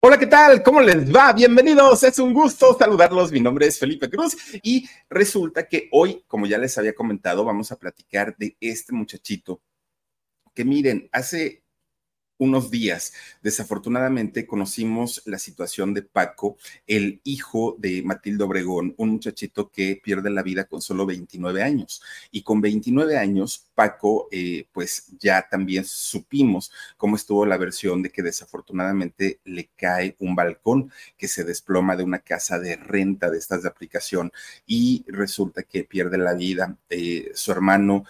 Hola, ¿qué tal? ¿Cómo les va? Bienvenidos. Es un gusto saludarlos. Mi nombre es Felipe Cruz y resulta que hoy, como ya les había comentado, vamos a platicar de este muchachito que miren, hace unos días, desafortunadamente, conocimos la situación de Paco, el hijo de Matilde Obregón, un muchachito que pierde la vida con solo 29 años. Y con 29 años, Paco, eh, pues ya también supimos cómo estuvo la versión de que desafortunadamente le cae un balcón que se desploma de una casa de renta de estas de aplicación y resulta que pierde la vida. Eh, su hermano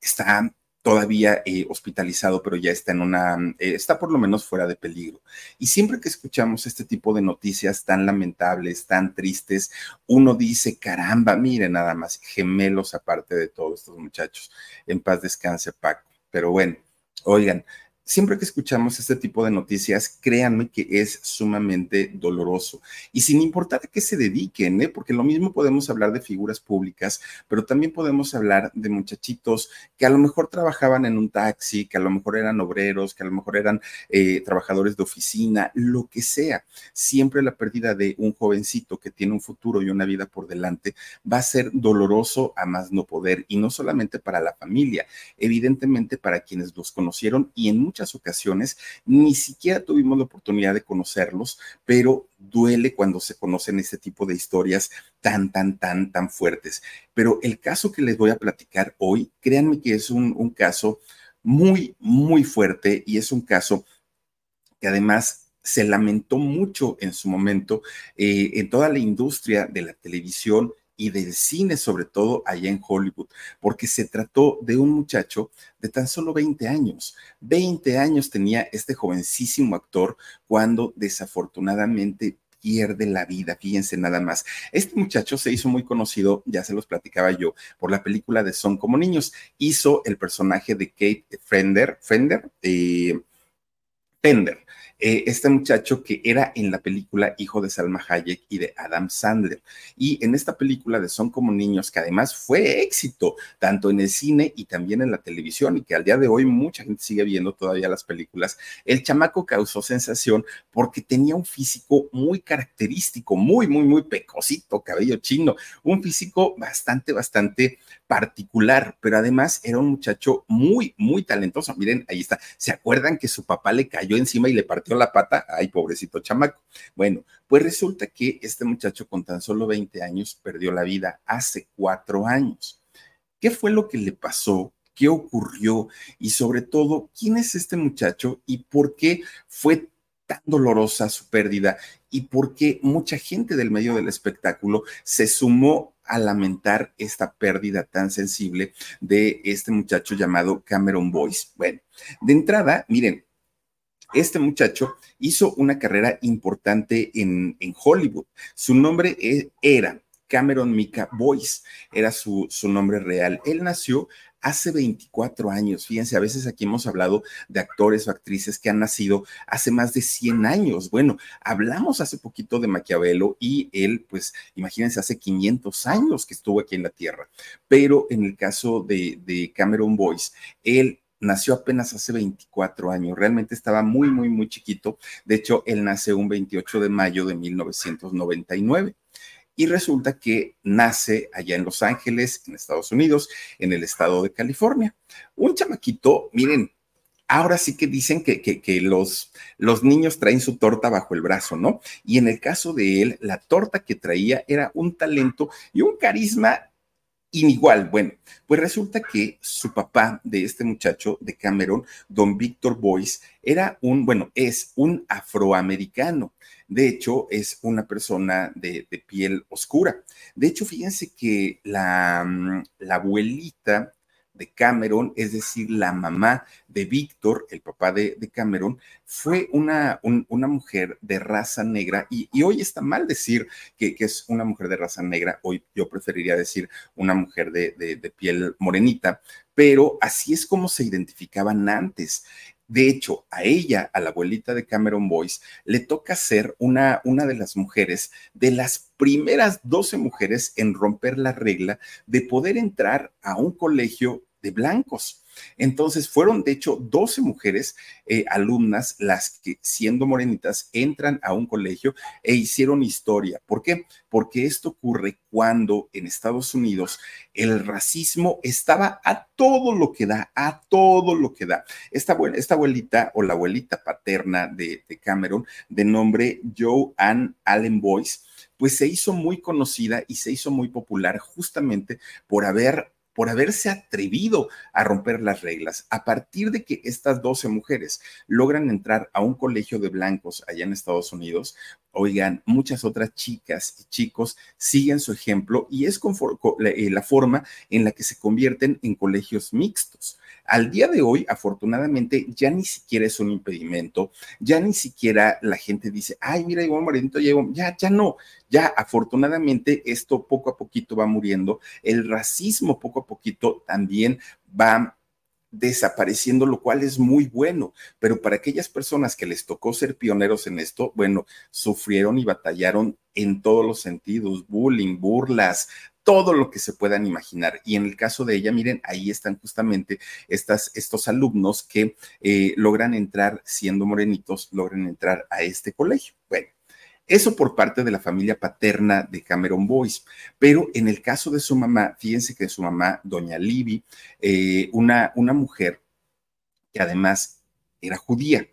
está todavía eh, hospitalizado, pero ya está en una, eh, está por lo menos fuera de peligro. Y siempre que escuchamos este tipo de noticias tan lamentables, tan tristes, uno dice, caramba, mire nada más, gemelos aparte de todos estos muchachos. En paz descanse Paco. Pero bueno, oigan, siempre que escuchamos este tipo de noticias, créanme que es sumamente doloroso. Y sin importar a qué se dediquen, ¿eh? porque lo mismo podemos hablar de figuras públicas, pero también podemos hablar de muchachitos que a lo mejor trabajaban en un taxi, que a lo mejor eran obreros, que a lo mejor eran eh, trabajadores de oficina, lo que sea. Siempre la pérdida de un jovencito que tiene un futuro y una vida por delante va a ser doloroso a más no poder, y no solamente para la familia, evidentemente para quienes los conocieron y en muchas ocasiones ni siquiera tuvimos la oportunidad de conocerlos, pero duele cuando se conocen este tipo de historias tan, tan, tan, tan fuertes. Pero el caso que les voy a platicar hoy, créanme que es un, un caso muy, muy fuerte y es un caso que además se lamentó mucho en su momento eh, en toda la industria de la televisión y del cine, sobre todo allá en Hollywood, porque se trató de un muchacho de tan solo 20 años. 20 años tenía este jovencísimo actor cuando desafortunadamente pierde la vida, fíjense nada más. Este muchacho se hizo muy conocido, ya se los platicaba yo, por la película de Son como niños. Hizo el personaje de Kate Fender, Fender, eh, Fender eh, este muchacho que era en la película hijo de Salma Hayek y de Adam Sandler. Y en esta película de Son como niños, que además fue éxito, tanto en el cine y también en la televisión, y que al día de hoy mucha gente sigue viendo todavía las películas, el chamaco causó sensación porque tenía un físico muy característico, muy, muy, muy pecosito, cabello chino, un físico bastante, bastante particular, pero además era un muchacho muy, muy talentoso. Miren, ahí está. ¿Se acuerdan que su papá le cayó encima y le partió la pata? Ay, pobrecito chamaco. Bueno, pues resulta que este muchacho con tan solo 20 años perdió la vida hace cuatro años. ¿Qué fue lo que le pasó? ¿Qué ocurrió? Y sobre todo, ¿quién es este muchacho y por qué fue tan dolorosa su pérdida y por qué mucha gente del medio del espectáculo se sumó a lamentar esta pérdida tan sensible de este muchacho llamado Cameron Boyce. Bueno, de entrada, miren, este muchacho hizo una carrera importante en, en Hollywood. Su nombre e, era Cameron Mika Boyce, era su, su nombre real. Él nació hace 24 años. Fíjense, a veces aquí hemos hablado de actores o actrices que han nacido hace más de 100 años. Bueno, hablamos hace poquito de Maquiavelo y él, pues, imagínense, hace 500 años que estuvo aquí en la Tierra. Pero en el caso de, de Cameron Boyce, él nació apenas hace 24 años, realmente estaba muy, muy, muy chiquito. De hecho, él nace un 28 de mayo de 1999. y resulta que nace allá en Los Ángeles, en Estados Unidos, en el estado de California. Un chamaquito, miren, ahora sí que dicen que, que, los, los niños traen su torta bajo el brazo, ¿no? Y en el caso de él, la torta que traía era un talento y un carisma inigual. Bueno, pues resulta que su papá de este muchacho de Cameron, don Víctor Boyce, era un, bueno, es un afroamericano. De hecho, es una persona de, de piel oscura. De hecho, fíjense que la, mm, la abuelita de Cameron, es decir, la mamá de Víctor, el papá de, Cameron, fue una, una, mujer de raza negra. Y, hoy está mal decir que, es una mujer de raza negra, hoy yo preferiría decir una mujer de, de piel morenita, pero así es como se identificaban antes. De hecho, a ella, a la abuelita de Cameron Boyce, le toca ser una, una de las mujeres, de las primeras 12 mujeres en romper la regla de poder entrar a un colegio de blancos. Entonces fueron, de hecho, 12 mujeres eh, alumnas las que, siendo morenitas, entran a un colegio e hicieron historia. ¿Por qué? Porque esto ocurre cuando en Estados Unidos el racismo estaba a todo lo que da, a todo lo que da. Esta, esta abuelita o la abuelita paterna de, de Cameron, de nombre Joe Ann Allen Boyce, pues se hizo muy conocida y se hizo muy popular justamente por haber por haberse atrevido a romper las reglas. A partir de que estas 12 mujeres logran entrar a un colegio de blancos allá en Estados Unidos, oigan, muchas otras chicas y chicos siguen su ejemplo y es eh, la forma en la que se convierten en colegios mixtos. Al día de hoy, afortunadamente, ya ni siquiera es un impedimento, ya ni siquiera la gente dice, ay, mira, Iván Morenito, ya, ya no, ya afortunadamente esto poco a poquito va muriendo, el racismo poco a poquito también va desapareciendo, lo cual es muy bueno, pero para aquellas personas que les tocó ser pioneros en esto, bueno, sufrieron y batallaron en todos los sentidos, bullying, burlas, todo lo que se puedan imaginar. Y en el caso de ella, miren, ahí están justamente estas, estos alumnos que eh, logran entrar siendo morenitos, logran entrar a este colegio. Bueno, eso por parte de la familia paterna de Cameron Boyce. Pero en el caso de su mamá, fíjense que su mamá, doña Libby, eh, una, una mujer que además era judía.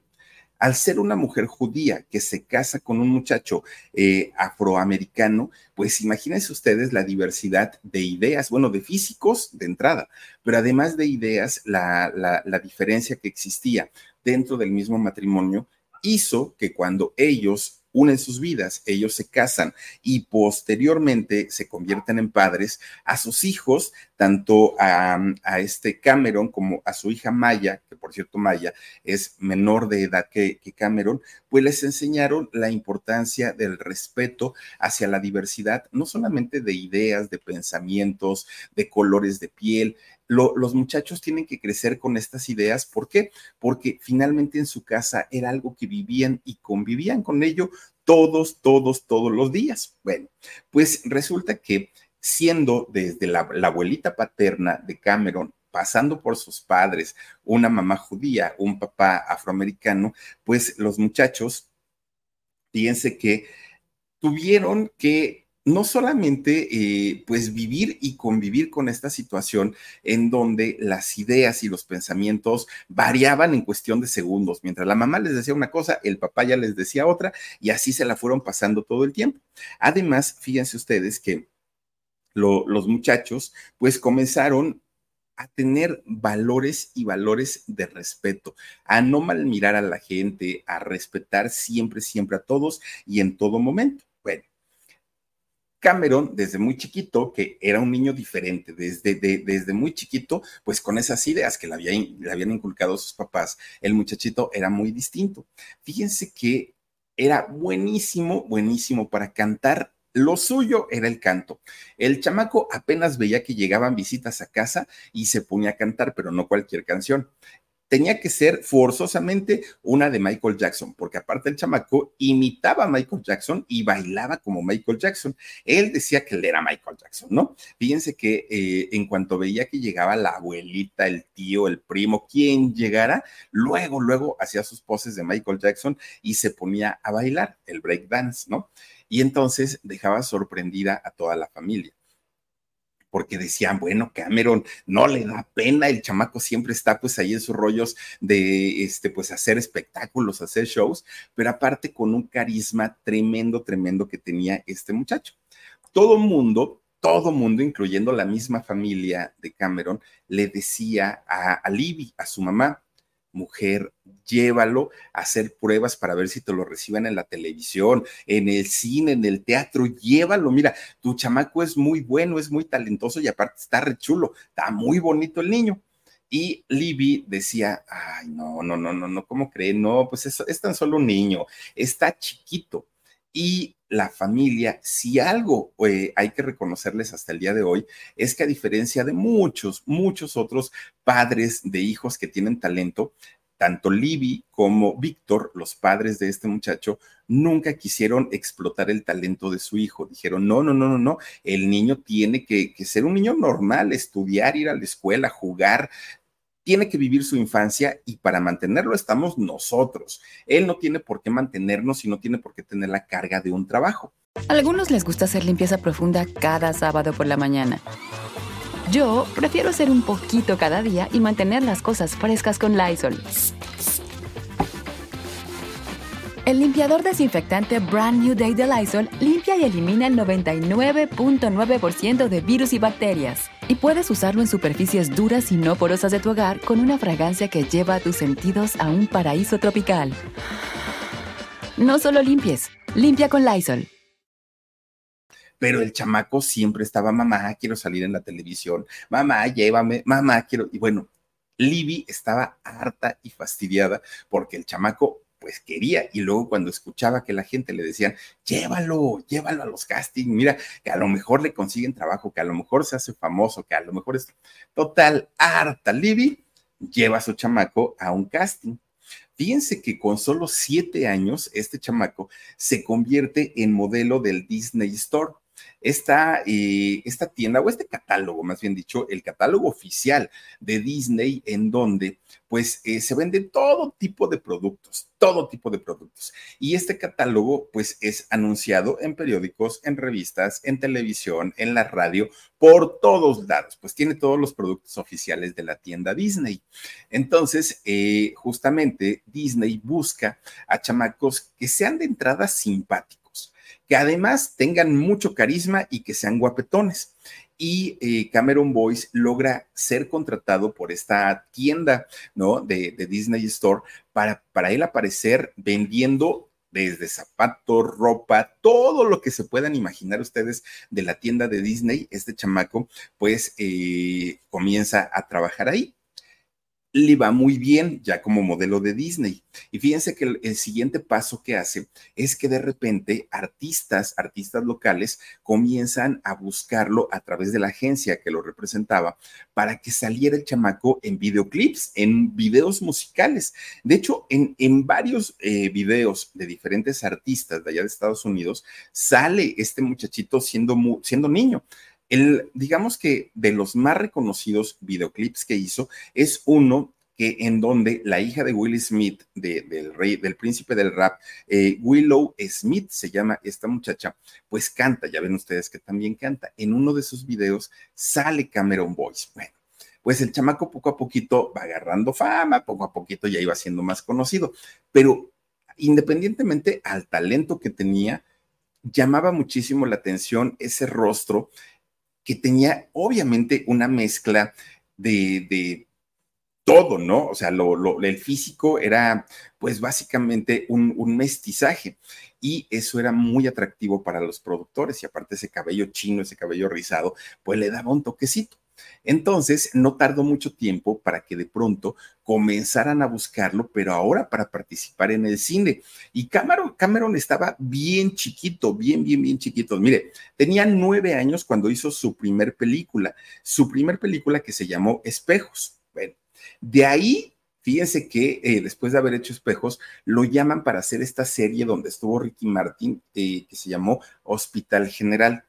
Al ser una mujer judía que se casa con un muchacho eh, afroamericano, pues imagínense ustedes la diversidad de ideas, bueno, de físicos de entrada, pero además de ideas, la, la, la diferencia que existía dentro del mismo matrimonio hizo que cuando ellos unen sus vidas, ellos se casan y posteriormente se convierten en padres a sus hijos, tanto a, este Cameron como a su hija Maya, que por cierto Maya es menor de edad que, que Cameron, pues les enseñaron la importancia del respeto hacia la diversidad, no solamente de ideas, de pensamientos, de colores de piel, los muchachos tienen que crecer con estas ideas. ¿Por qué? Porque finalmente en su casa era algo que vivían y convivían con ello todos, todos, todos los días. Bueno, pues resulta que siendo desde la, abuelita paterna de Cameron pasando por sus padres, una mamá judía, un papá afroamericano, pues los muchachos, fíjense que tuvieron que no solamente eh, pues vivir y convivir con esta situación en donde las ideas y los pensamientos variaban en cuestión de segundos. Mientras la mamá les decía una cosa, el papá ya les decía otra y así se la fueron pasando todo el tiempo. Además, fíjense ustedes que los muchachos pues comenzaron a tener valores y valores de respeto, a no malmirar a la gente, a respetar siempre, siempre a todos y en todo momento. Cameron, desde muy chiquito, que era un niño diferente, desde, desde muy chiquito, pues con esas ideas que le, le habían inculcado sus papás, el muchachito era muy distinto. Fíjense que era buenísimo, buenísimo para cantar lo suyo era el canto. El chamaco apenas veía que llegaban visitas a casa y se ponía a cantar, pero no cualquier canción tenía que ser forzosamente una de Michael Jackson, porque aparte el chamaco imitaba a Michael Jackson y bailaba como Michael Jackson. Él decía que él era Michael Jackson, ¿no? Fíjense que eh, en cuanto veía que llegaba la abuelita, el tío, el primo, quien llegara, luego, luego hacía sus poses de Michael Jackson y se ponía a bailar el break dance, ¿no? Y entonces dejaba sorprendida a toda la familia porque decían, bueno, Cameron no le da pena, el chamaco siempre está pues ahí en sus rollos de, este, pues hacer espectáculos, hacer shows, pero aparte con un carisma tremendo, tremendo que tenía este muchacho. Todo mundo, todo mundo, incluyendo la misma familia de Cameron, le decía a, a Libby, a su mamá, mujer, llévalo a hacer pruebas para ver si te lo reciben en la televisión, en el cine, en el teatro, llévalo. Mira, tu chamaco es muy bueno, es muy talentoso y aparte está re chulo, está muy bonito el niño. Y Libby decía, ay, no, no, no, no, no, ¿cómo creen? No, pues es, es tan solo un niño, está chiquito. Y la familia, si algo eh, hay que reconocerles hasta el día de hoy, es que a diferencia de muchos, muchos otros padres de hijos que tienen talento, tanto Libby como Víctor, los padres de este muchacho, nunca quisieron explotar el talento de su hijo. Dijeron, no, no, no, no, no, el niño tiene que, que ser un niño normal, estudiar, ir a la escuela, jugar, tiene que vivir su infancia y para mantenerlo estamos nosotros. Él no tiene por qué mantenernos y no tiene por qué tener la carga de un trabajo. A algunos les gusta hacer limpieza profunda cada sábado por la mañana. Yo prefiero hacer un poquito cada día y mantener las cosas frescas con Lysol. El limpiador desinfectante Brand New Day de Lysol limpia y elimina el 99.9% de virus y bacterias. Y puedes usarlo en superficies duras y no porosas de tu hogar con una fragancia que lleva a tus sentidos a un paraíso tropical. No solo limpies, limpia con Lysol. Pero el chamaco siempre estaba, mamá, quiero salir en la televisión, mamá, llévame, mamá, quiero. Y bueno, Libby estaba harta y fastidiada porque el chamaco pues quería. Y luego cuando escuchaba que la gente le decían, llévalo, llévalo a los castings, mira, que a lo mejor le consiguen trabajo, que a lo mejor se hace famoso, que a lo mejor es total harta. Libby lleva a su chamaco a un casting. Fíjense que con solo siete años, este chamaco se convierte en modelo del Disney Store esta, eh, esta tienda o este catálogo, más bien dicho, el catálogo oficial de Disney, en donde pues eh, se venden todo tipo de productos, todo tipo de productos. Y este catálogo pues es anunciado en periódicos, en revistas, en televisión, en la radio, por todos lados, pues tiene todos los productos oficiales de la tienda Disney. Entonces, eh, justamente Disney busca a chamacos que sean de entrada simpáticos que además tengan mucho carisma y que sean guapetones. Y eh, Cameron Boyce logra ser contratado por esta tienda, ¿no? De, Disney Store para, para él aparecer vendiendo desde zapatos, ropa, todo lo que se puedan imaginar ustedes de la tienda de Disney, este chamaco pues eh, comienza a trabajar ahí le va muy bien ya como modelo de Disney. Y fíjense que el, siguiente paso que hace es que de repente artistas, artistas locales, comienzan a buscarlo a través de la agencia que lo representaba para que saliera el chamaco en videoclips, en videos musicales. De hecho, en, en varios eh, videos de diferentes artistas de allá de Estados Unidos, sale este muchachito siendo, siendo niño. El, digamos que de los más reconocidos videoclips que hizo es uno que en donde la hija de Will Smith, del rey, del príncipe del rap, eh, Willow Smith se llama esta muchacha, pues canta, ya ven ustedes que también canta. En uno de sus videos sale Cameron Boyce. Bueno, pues el chamaco poco a poquito va agarrando fama, poco a poquito ya iba siendo más conocido, pero independientemente al talento que tenía, llamaba muchísimo la atención ese rostro que tenía obviamente una mezcla de, todo, ¿no? O sea, lo, el físico era pues básicamente un, un, mestizaje y eso era muy atractivo para los productores y aparte ese cabello chino, ese cabello rizado, pues le daba un toquecito. Entonces, no tardó mucho tiempo para que de pronto comenzaran a buscarlo, pero ahora para participar en el cine. Y Cameron, Cameron estaba bien chiquito, bien, bien, bien chiquito. Mire, tenía nueve años cuando hizo su primer película, su primer película que se llamó Espejos. Bueno, de ahí Fíjense que eh, después de haber hecho espejos, lo llaman para hacer esta serie donde estuvo Ricky Martin, eh, que se llamó Hospital General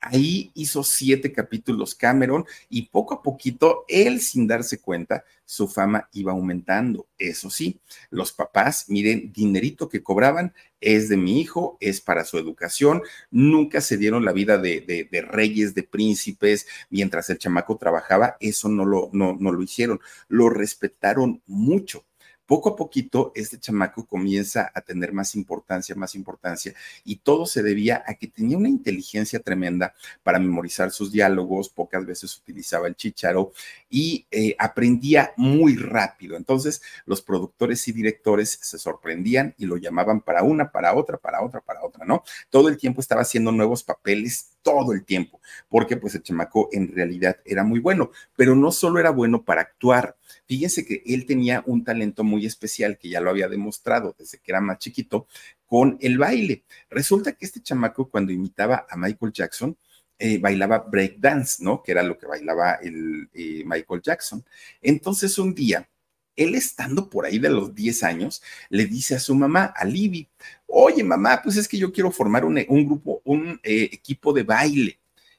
Ahí hizo siete capítulos Cameron y poco a poquito, él sin darse cuenta, su fama iba aumentando. Eso sí, los papás, miren, dinerito que cobraban es de mi hijo, es para su educación. Nunca se dieron la vida de, reyes, de príncipes, mientras el chamaco trabajaba, eso no lo, no, no lo hicieron. Lo respetaron mucho poco a poquito este chamaco comienza a tener más importancia, más importancia, y todo se debía a que tenía una inteligencia tremenda para memorizar sus diálogos, pocas veces utilizaba el chicharo y eh, aprendía muy rápido. Entonces los productores y directores se sorprendían y lo llamaban para una, para otra, para otra, para otra, ¿no? Todo el tiempo estaba haciendo nuevos papeles, todo el tiempo, porque pues el chamaco en realidad era muy bueno, pero no solo era bueno para actuar, Fíjense que él tenía un talento muy especial que ya lo había demostrado desde que era más chiquito con el baile. Resulta que este chamaco cuando imitaba a Michael Jackson, eh, bailaba breakdance, ¿no? Que era lo que bailaba el eh, Michael Jackson. Entonces un día, él estando por ahí de los 10 años, le dice a su mamá, a Libby, oye mamá, pues es que yo quiero formar un, grupo, un eh, equipo de baile.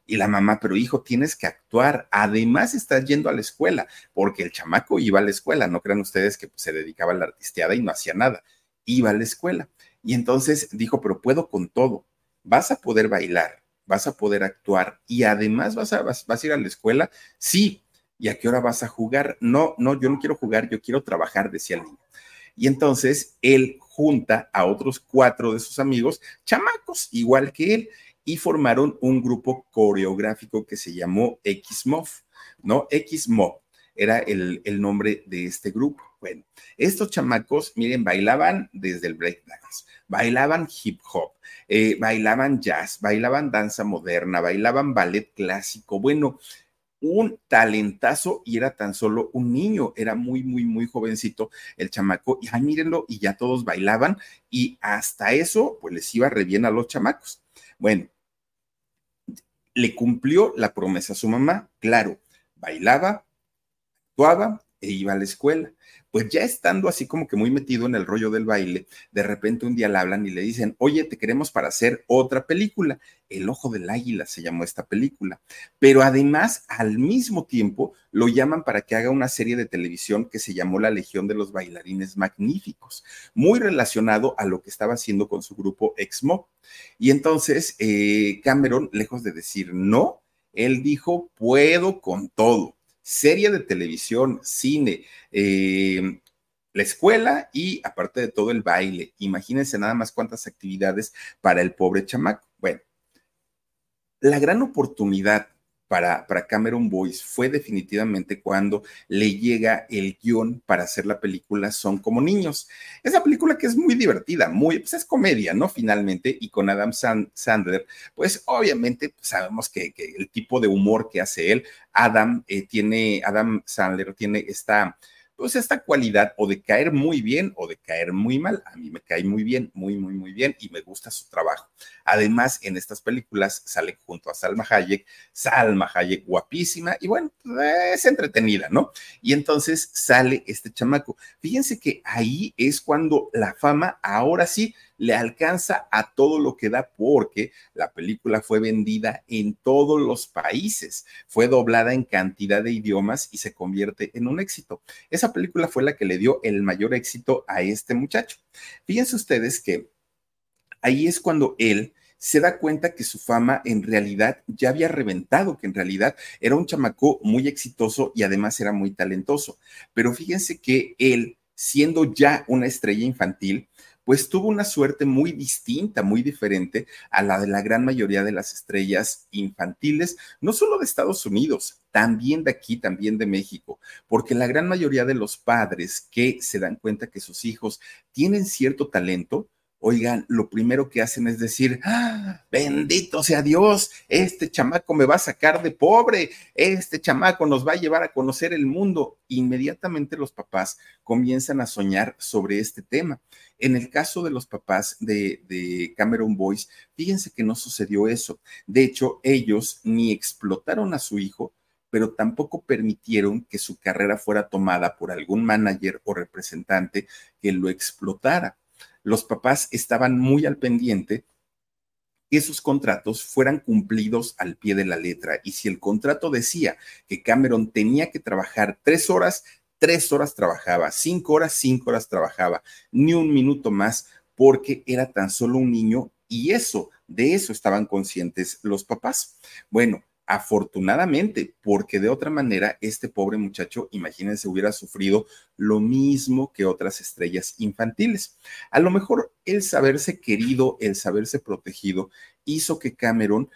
Y la mamá, pero hijo, tienes que actuar. Además, estás yendo a la escuela, porque el chamaco iba a la escuela. No crean ustedes que pues, se dedicaba a la artisteada y no hacía nada. Iba a la escuela. Y entonces dijo, pero puedo con todo. Vas a poder bailar, vas a poder actuar y además vas a, vas, a ir a la escuela. Sí. ¿Y a qué hora vas a jugar? No, no, yo no quiero jugar, yo quiero trabajar, decía el niño. Y entonces él junta a otros cuatro de sus amigos, chamacos, igual que él, y formaron un grupo coreográfico que se llamó X-Mob, ¿no? X-Mob era el, el, nombre de este grupo. Bueno, estos chamacos, miren, bailaban desde el breakdance, bailaban hip hop, eh, bailaban jazz, bailaban danza moderna, bailaban ballet clásico. Bueno, un talentazo y era tan solo un niño, era muy, muy, muy jovencito el chamaco. Y ay, mírenlo, y ya todos bailaban y hasta eso, pues les iba re bien a los chamacos. Bueno, le cumplió la promesa a su mamá, claro, bailaba, actuaba e iba a la escuela. Pues ya estando así como que muy metido en el rollo del baile, de repente un día le hablan y le dicen, oye, te queremos para hacer otra película. El ojo del águila se llamó esta película. Pero además, al mismo tiempo, lo llaman para que haga una serie de televisión que se llamó La Legión de los Bailarines Magníficos, muy relacionado a lo que estaba haciendo con su grupo Exmo. Y entonces, eh, Cameron, lejos de decir no, él dijo, puedo con todo serie de televisión, cine, eh, la escuela y aparte de todo el baile. Imagínense nada más cuántas actividades para el pobre chamaco. Bueno, la gran oportunidad para, Cameron Boyce fue definitivamente cuando le llega el guion para hacer la película Son como niños. Esa película que es muy divertida, muy, pues es comedia, ¿no? Finalmente, y con Adam Sandler, pues obviamente sabemos que, el tipo de humor que hace él, Adam eh, tiene, Adam Sandler tiene esta pues esta cualidad o de caer muy bien o de caer muy mal. A mí me cae muy bien, muy, muy, muy bien y me gusta su trabajo. Además, en estas películas sale junto a Salma Hayek, Salma Hayek guapísima y bueno, es entretenida, ¿no? Y entonces sale este chamaco. Fíjense que ahí es cuando la fama ahora sí le alcanza a todo lo que da porque la película fue vendida en todos los países, fue doblada en cantidad de idiomas y se convierte en un éxito. Esa película fue la que le dio el mayor éxito a este muchacho. Fíjense ustedes que ahí es cuando él se da cuenta que su fama en realidad ya había reventado, que en realidad era un chamaco muy exitoso y además era muy talentoso. Pero fíjense que él, siendo ya una estrella infantil, pues tuvo una suerte muy distinta, muy diferente a la de la gran mayoría de las estrellas infantiles, no solo de Estados Unidos, también de aquí, también de México, porque la gran mayoría de los padres que se dan cuenta que sus hijos tienen cierto talento, oigan, lo primero que hacen es decir, ¡Ah, bendito sea Dios, este chamaco me va a sacar de pobre, este chamaco nos va a llevar a conocer el mundo. Inmediatamente los papás comienzan a soñar sobre este tema. En el caso de los papás de, de Cameron Boyce, fíjense que no sucedió eso. De hecho, ellos ni explotaron a su hijo, pero tampoco permitieron que su carrera fuera tomada por algún manager o representante que lo explotara los papás estaban muy al pendiente esos contratos fueran cumplidos al pie de la letra. Y si el contrato decía que Cameron tenía que trabajar tres horas, tres horas trabajaba, cinco horas, cinco horas trabajaba, ni un minuto más, porque era tan solo un niño y eso, de eso estaban conscientes los papás. Bueno, afortunadamente, porque de otra manera este pobre muchacho, imagínense, hubiera sufrido lo mismo que otras estrellas infantiles. A lo mejor el saberse querido, el saberse protegido, hizo que Cameron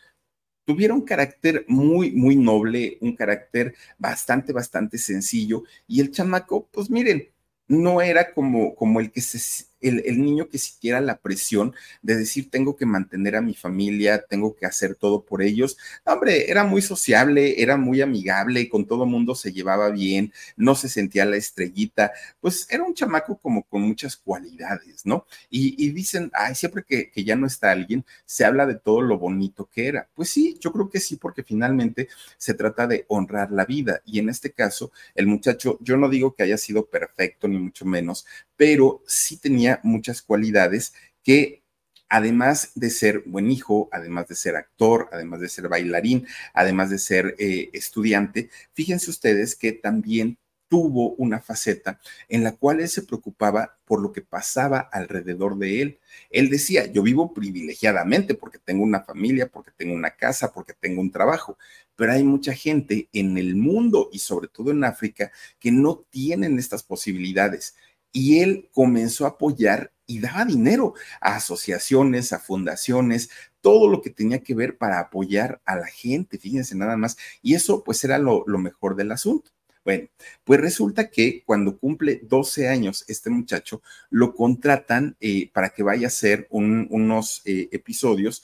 tuviera un carácter muy, muy noble, un carácter bastante, bastante sencillo, y el chamaco, pues miren, no era como, como el que se el, niño que siquiera la presión de decir tengo que mantener a mi familia, tengo que hacer todo por ellos. hombre, era muy sociable, era muy amigable, con todo mundo se llevaba bien, no se sentía la estrellita, pues era un chamaco como con muchas cualidades, ¿no? Y, dicen, ay, siempre que, que ya no está alguien, se habla de todo lo bonito que era. Pues sí, yo creo que sí, porque finalmente se trata de honrar la vida. Y en este caso, el muchacho, yo no digo que haya sido perfecto, ni mucho menos, pero sí tenía muchas cualidades que además de ser buen hijo, además de ser actor, además de ser bailarín, además de ser eh, estudiante, fíjense ustedes que también tuvo una faceta en la cual él se preocupaba por lo que pasaba alrededor de él. Él decía, yo vivo privilegiadamente porque tengo una familia, porque tengo una casa, porque tengo un trabajo, pero hay mucha gente en el mundo y sobre todo en África que no tienen estas posibilidades y él comenzó a apoyar y daba dinero a asociaciones, a fundaciones, todo lo que tenía que ver para apoyar a la gente, fíjense nada más. Y eso pues era lo, mejor del asunto. Bueno, pues resulta que cuando cumple 12 años este muchacho, lo contratan eh, para que vaya a hacer unos eh, episodios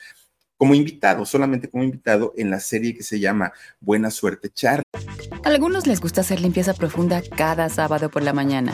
como invitado, solamente como invitado en la serie que se llama Buena Suerte Charlie. Algunos les gusta hacer limpieza profunda cada sábado por la mañana.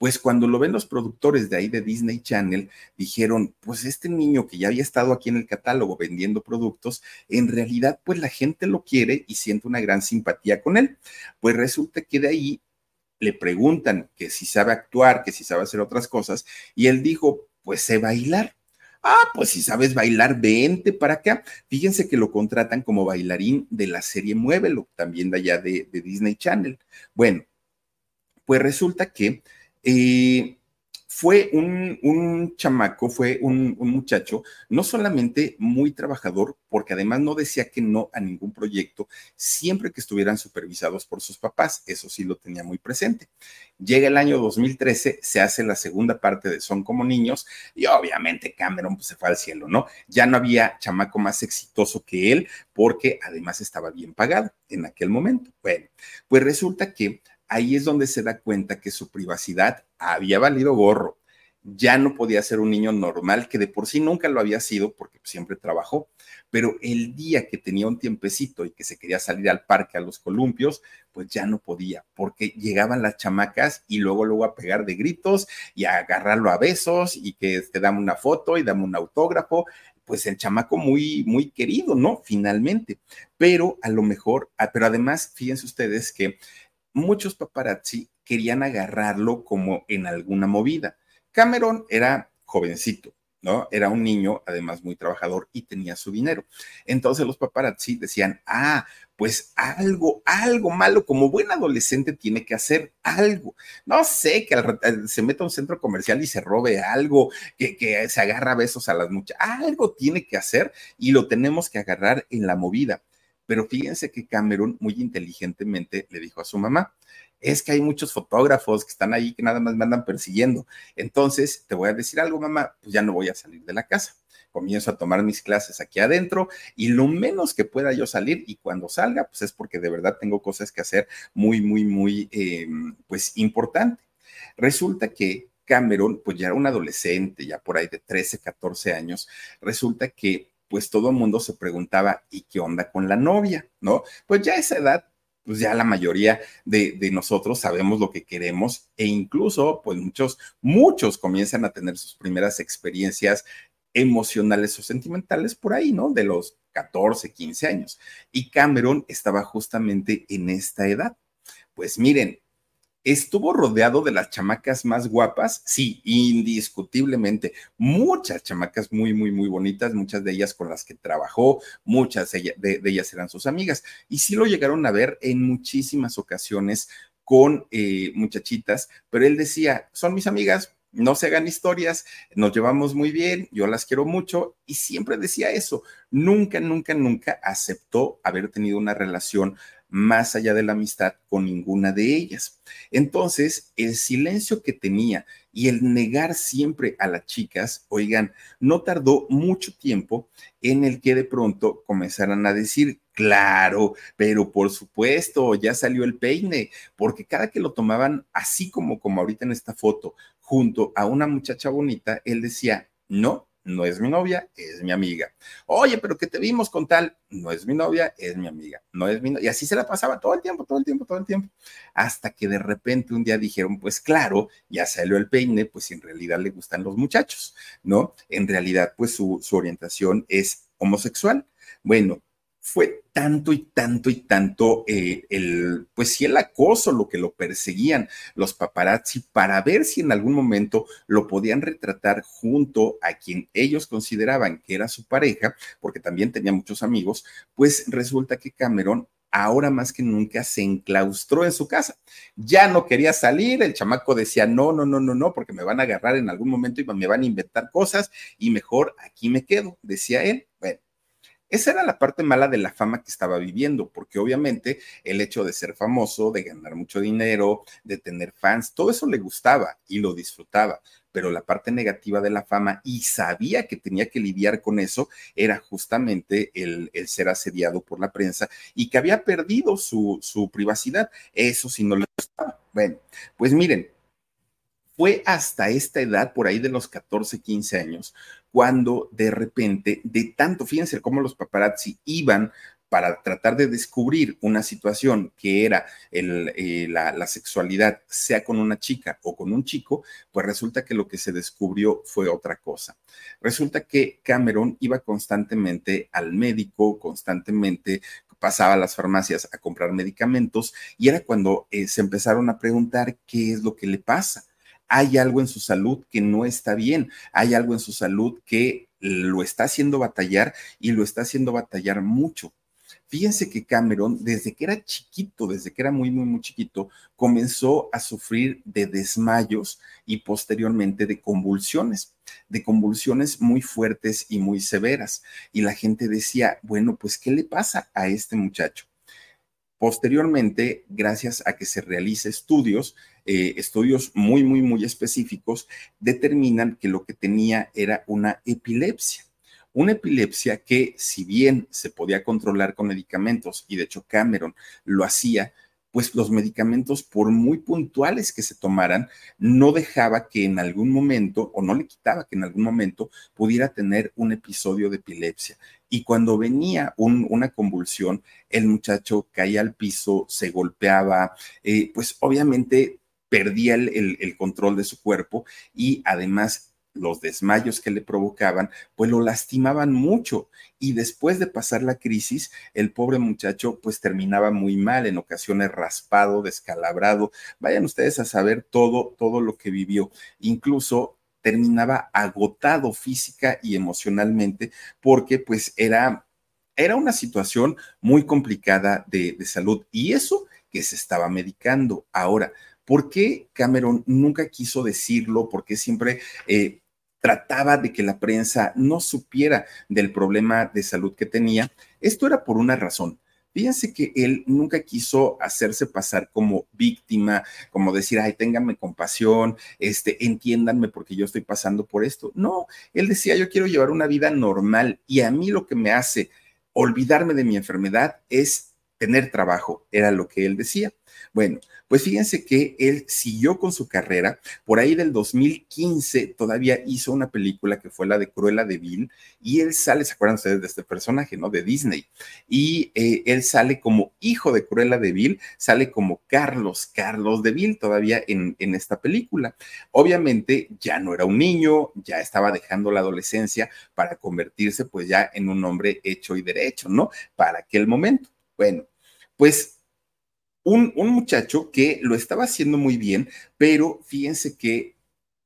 Pues cuando lo ven los productores de ahí de Disney Channel, dijeron, pues este niño que ya había estado aquí en el catálogo vendiendo productos, en realidad pues la gente lo quiere y siente una gran simpatía con él. Pues resulta que de ahí le preguntan que si sabe actuar, que si sabe hacer otras cosas, y él dijo, pues sé bailar. Ah, pues si sabes bailar, vente para acá. Fíjense que lo contratan como bailarín de la serie Muévelo, también de allá de, de Disney Channel. Bueno, pues resulta que eh, fue un, chamaco, fue un, muchacho, no solamente muy trabajador, porque además no decía que no a ningún proyecto, siempre que estuvieran supervisados por sus papás, eso sí lo tenía muy presente. Llega el año 2013, se hace la segunda parte de Son como niños, y obviamente Cameron pues, se fue al cielo, ¿no? Ya no había chamaco más exitoso que él, porque además estaba bien pagado en aquel momento. Bueno, pues resulta que ahí es donde se da cuenta que su privacidad había valido gorro. Ya no podía ser un niño normal, que de por sí nunca lo había sido porque siempre trabajó, pero el día que tenía un tiempecito y que se quería salir al parque a los columpios, pues ya no podía, porque llegaban las chamacas y luego luego a pegar de gritos y a agarrarlo a besos y que te dame una foto y dame un autógrafo pues el chamaco muy, muy querido, ¿no? Finalmente. Pero a lo mejor, ah, pero además, fíjense ustedes que muchos paparazzi querían agarrarlo como en alguna movida. Cameron era jovencito, ¿no? Era un niño, además muy trabajador y tenía su dinero. Entonces los paparazzi decían, ah, pues algo, algo malo, como buen adolescente tiene que hacer algo. No sé, que se meta a un centro comercial y se robe algo, que, que se agarra besos a las muchachas, algo tiene que hacer y lo tenemos que agarrar en la movida. Pero fíjense que Cameron muy inteligentemente le dijo a su mamá, es que hay muchos fotógrafos que están ahí que nada más me andan persiguiendo. Entonces, te voy a decir algo, mamá, pues ya no voy a salir de la casa. Comienzo a tomar mis clases aquí adentro y lo menos que pueda yo salir y cuando salga, pues es porque de verdad tengo cosas que hacer muy, muy, muy, em, pues importante. Resulta que Cameron, pues ya era un adolescente, ya por ahí de 13, 14 años, resulta que pues todo el mundo se preguntaba, ¿y qué onda con la novia? ¿No? Pues ya a esa edad pues ya la mayoría de, de, nosotros sabemos lo que queremos e incluso pues muchos, muchos comienzan a tener sus primeras experiencias emocionales o sentimentales por ahí, ¿no? De los 14, 15 años. Y Cameron estaba justamente en esta edad. Pues miren, ¿Estuvo rodeado de las chamacas más guapas? Sí, indiscutiblemente. Muchas chamacas muy, muy, muy bonitas, muchas de ellas con las que trabajó, muchas de, ellas eran sus amigas. Y sí lo llegaron a ver en muchísimas ocasiones con eh, muchachitas, pero él decía, son mis amigas, no se hagan historias, nos llevamos muy bien, yo las quiero mucho y siempre decía eso. Nunca, nunca, nunca aceptó haber tenido una relación más allá de la amistad con ninguna de ellas. Entonces, el silencio que tenía y el negar siempre a las chicas, oigan, no tardó mucho tiempo en el que de pronto comenzaran a decir, claro, pero por supuesto, ya salió el peine, porque cada que lo tomaban así como como ahorita en esta foto, junto a una muchacha bonita, él decía, no, no es mi novia, es mi amiga. Oye, pero que te vimos con tal, no es mi novia, es mi amiga, no es mi novia. Y así se la pasaba todo el tiempo, todo el tiempo, todo el tiempo. Hasta que de repente un día dijeron, pues claro, ya salió el peine, pues en realidad le gustan los muchachos, ¿no? En realidad, pues su, su orientación es homosexual. Bueno, fue tanto y tanto y tanto eh, el, pues sí, el acoso, lo que lo perseguían los paparazzi para ver si en algún momento lo podían retratar junto a quien ellos consideraban que era su pareja, porque también tenía muchos amigos, pues resulta que Cameron ahora más que nunca se enclaustró en su casa. Ya no quería salir, el chamaco decía, no, no, no, no, no, porque me van a agarrar en algún momento y me van a inventar cosas y mejor aquí me quedo, decía él. Esa era la parte mala de la fama que estaba viviendo, porque obviamente el hecho de ser famoso, de ganar mucho dinero, de tener fans, todo eso le gustaba y lo disfrutaba, pero la parte negativa de la fama, y sabía que tenía que lidiar con eso, era justamente el, ser asediado por la prensa y que había perdido su, su privacidad. Eso sí no le gustaba. Bueno, pues miren, fue hasta esta edad, por ahí de los 14, 15 años, cuando de repente, de tanto, fíjense cómo los paparazzi iban para tratar de descubrir una situación que era eh, la, sexualidad, sea con una chica o con un chico, pues resulta que lo que se descubrió fue otra cosa. Resulta que Cameron iba constantemente al médico, constantemente pasaba a las farmacias a comprar medicamentos y era cuando eh, se empezaron a preguntar qué es lo que le pasa hay algo en su salud que no está bien, hay algo en su salud que lo está haciendo batallar y lo está haciendo batallar mucho. Fíjense que Cameron, desde que era chiquito, desde que era muy, muy, muy chiquito, comenzó a sufrir de desmayos y posteriormente de convulsiones, de convulsiones muy fuertes y muy severas. Y la gente decía, bueno, pues, ¿qué le pasa a este muchacho? Posteriormente, gracias a que se realice estudios, eh, estudios muy, muy, muy específicos, determinan que lo que tenía era una epilepsia. Una epilepsia que, si bien se podía controlar con medicamentos, y de hecho Cameron lo hacía, pues los medicamentos, por muy puntuales que se tomaran, no dejaba que en algún momento, o no le quitaba que en algún momento pudiera tener un episodio de epilepsia. Y cuando venía una convulsión, el muchacho caía al piso, se golpeaba, eh, pues obviamente perdía el control de su cuerpo y además los desmayos que le provocaban, pues lo lastimaban mucho. Y después de pasar la crisis, el pobre muchacho pues terminaba muy mal, en ocasiones raspado, descalabrado. Vayan ustedes a saber todo, todo lo que vivió. Incluso terminaba agotado física y emocionalmente porque pues era, era una situación muy complicada de, de salud. Y eso que se estaba medicando. Ahora, ¿Por qué Cameron nunca quiso decirlo? ¿Por qué siempre eh, trataba de que la prensa no supiera del problema de salud que tenía? Esto era por una razón. Fíjense que él nunca quiso hacerse pasar como víctima, como decir, ay, ténganme compasión, este, entiéndanme porque yo estoy pasando por esto. No, él decía, yo quiero llevar una vida normal y a mí lo que me hace olvidarme de mi enfermedad es tener trabajo, era lo que él decía. Bueno, pues fíjense que él siguió con su carrera. Por ahí del 2015 todavía hizo una película que fue la de Cruella de Vil y él sale, ¿se acuerdan ustedes de este personaje, no? De Disney. Y eh, él sale como hijo de Cruella de Vil, sale como Carlos, Carlos de Vil todavía en, en esta película. Obviamente ya no era un niño, ya estaba dejando la adolescencia para convertirse pues ya en un hombre hecho y derecho, ¿no? Para aquel momento. Bueno, pues un, muchacho que lo estaba haciendo muy bien, pero fíjense que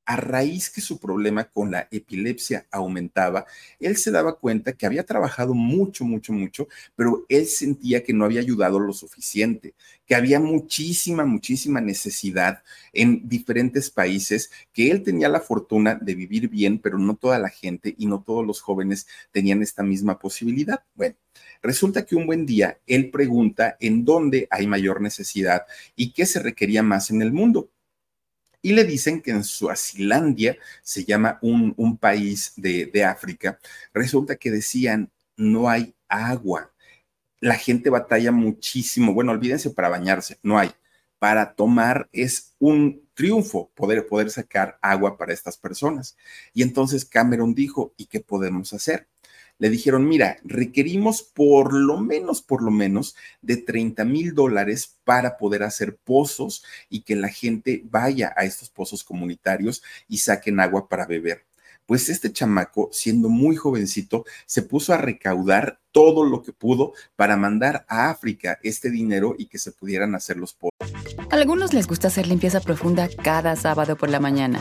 a raíz que su problema con la epilepsia aumentaba, él se daba cuenta que había trabajado mucho, mucho, mucho, pero él sentía que no había ayudado lo suficiente, que había muchísima, muchísima necesidad en diferentes países, que él tenía la fortuna de vivir bien, pero no toda la gente y no todos los jóvenes tenían esta misma posibilidad. Bueno, Resulta que un buen día él pregunta en dónde hay mayor necesidad y qué se requería más en el mundo. Y le dicen que en Suazilandia, se llama un, país de, de África, resulta que decían, no hay agua. La gente batalla muchísimo. Bueno, olvídense para bañarse, no hay. Para tomar es un triunfo poder, poder sacar agua para estas personas. Y entonces Cameron dijo, ¿y qué podemos hacer? Le dijeron, mira, requerimos por lo menos, por lo menos de 30 mil dólares para poder hacer pozos y que la gente vaya a estos pozos comunitarios y saquen agua para beber. Pues este chamaco, siendo muy jovencito, se puso a recaudar todo lo que pudo para mandar a África este dinero y que se pudieran hacer los pozos. A algunos les gusta hacer limpieza profunda cada sábado por la mañana.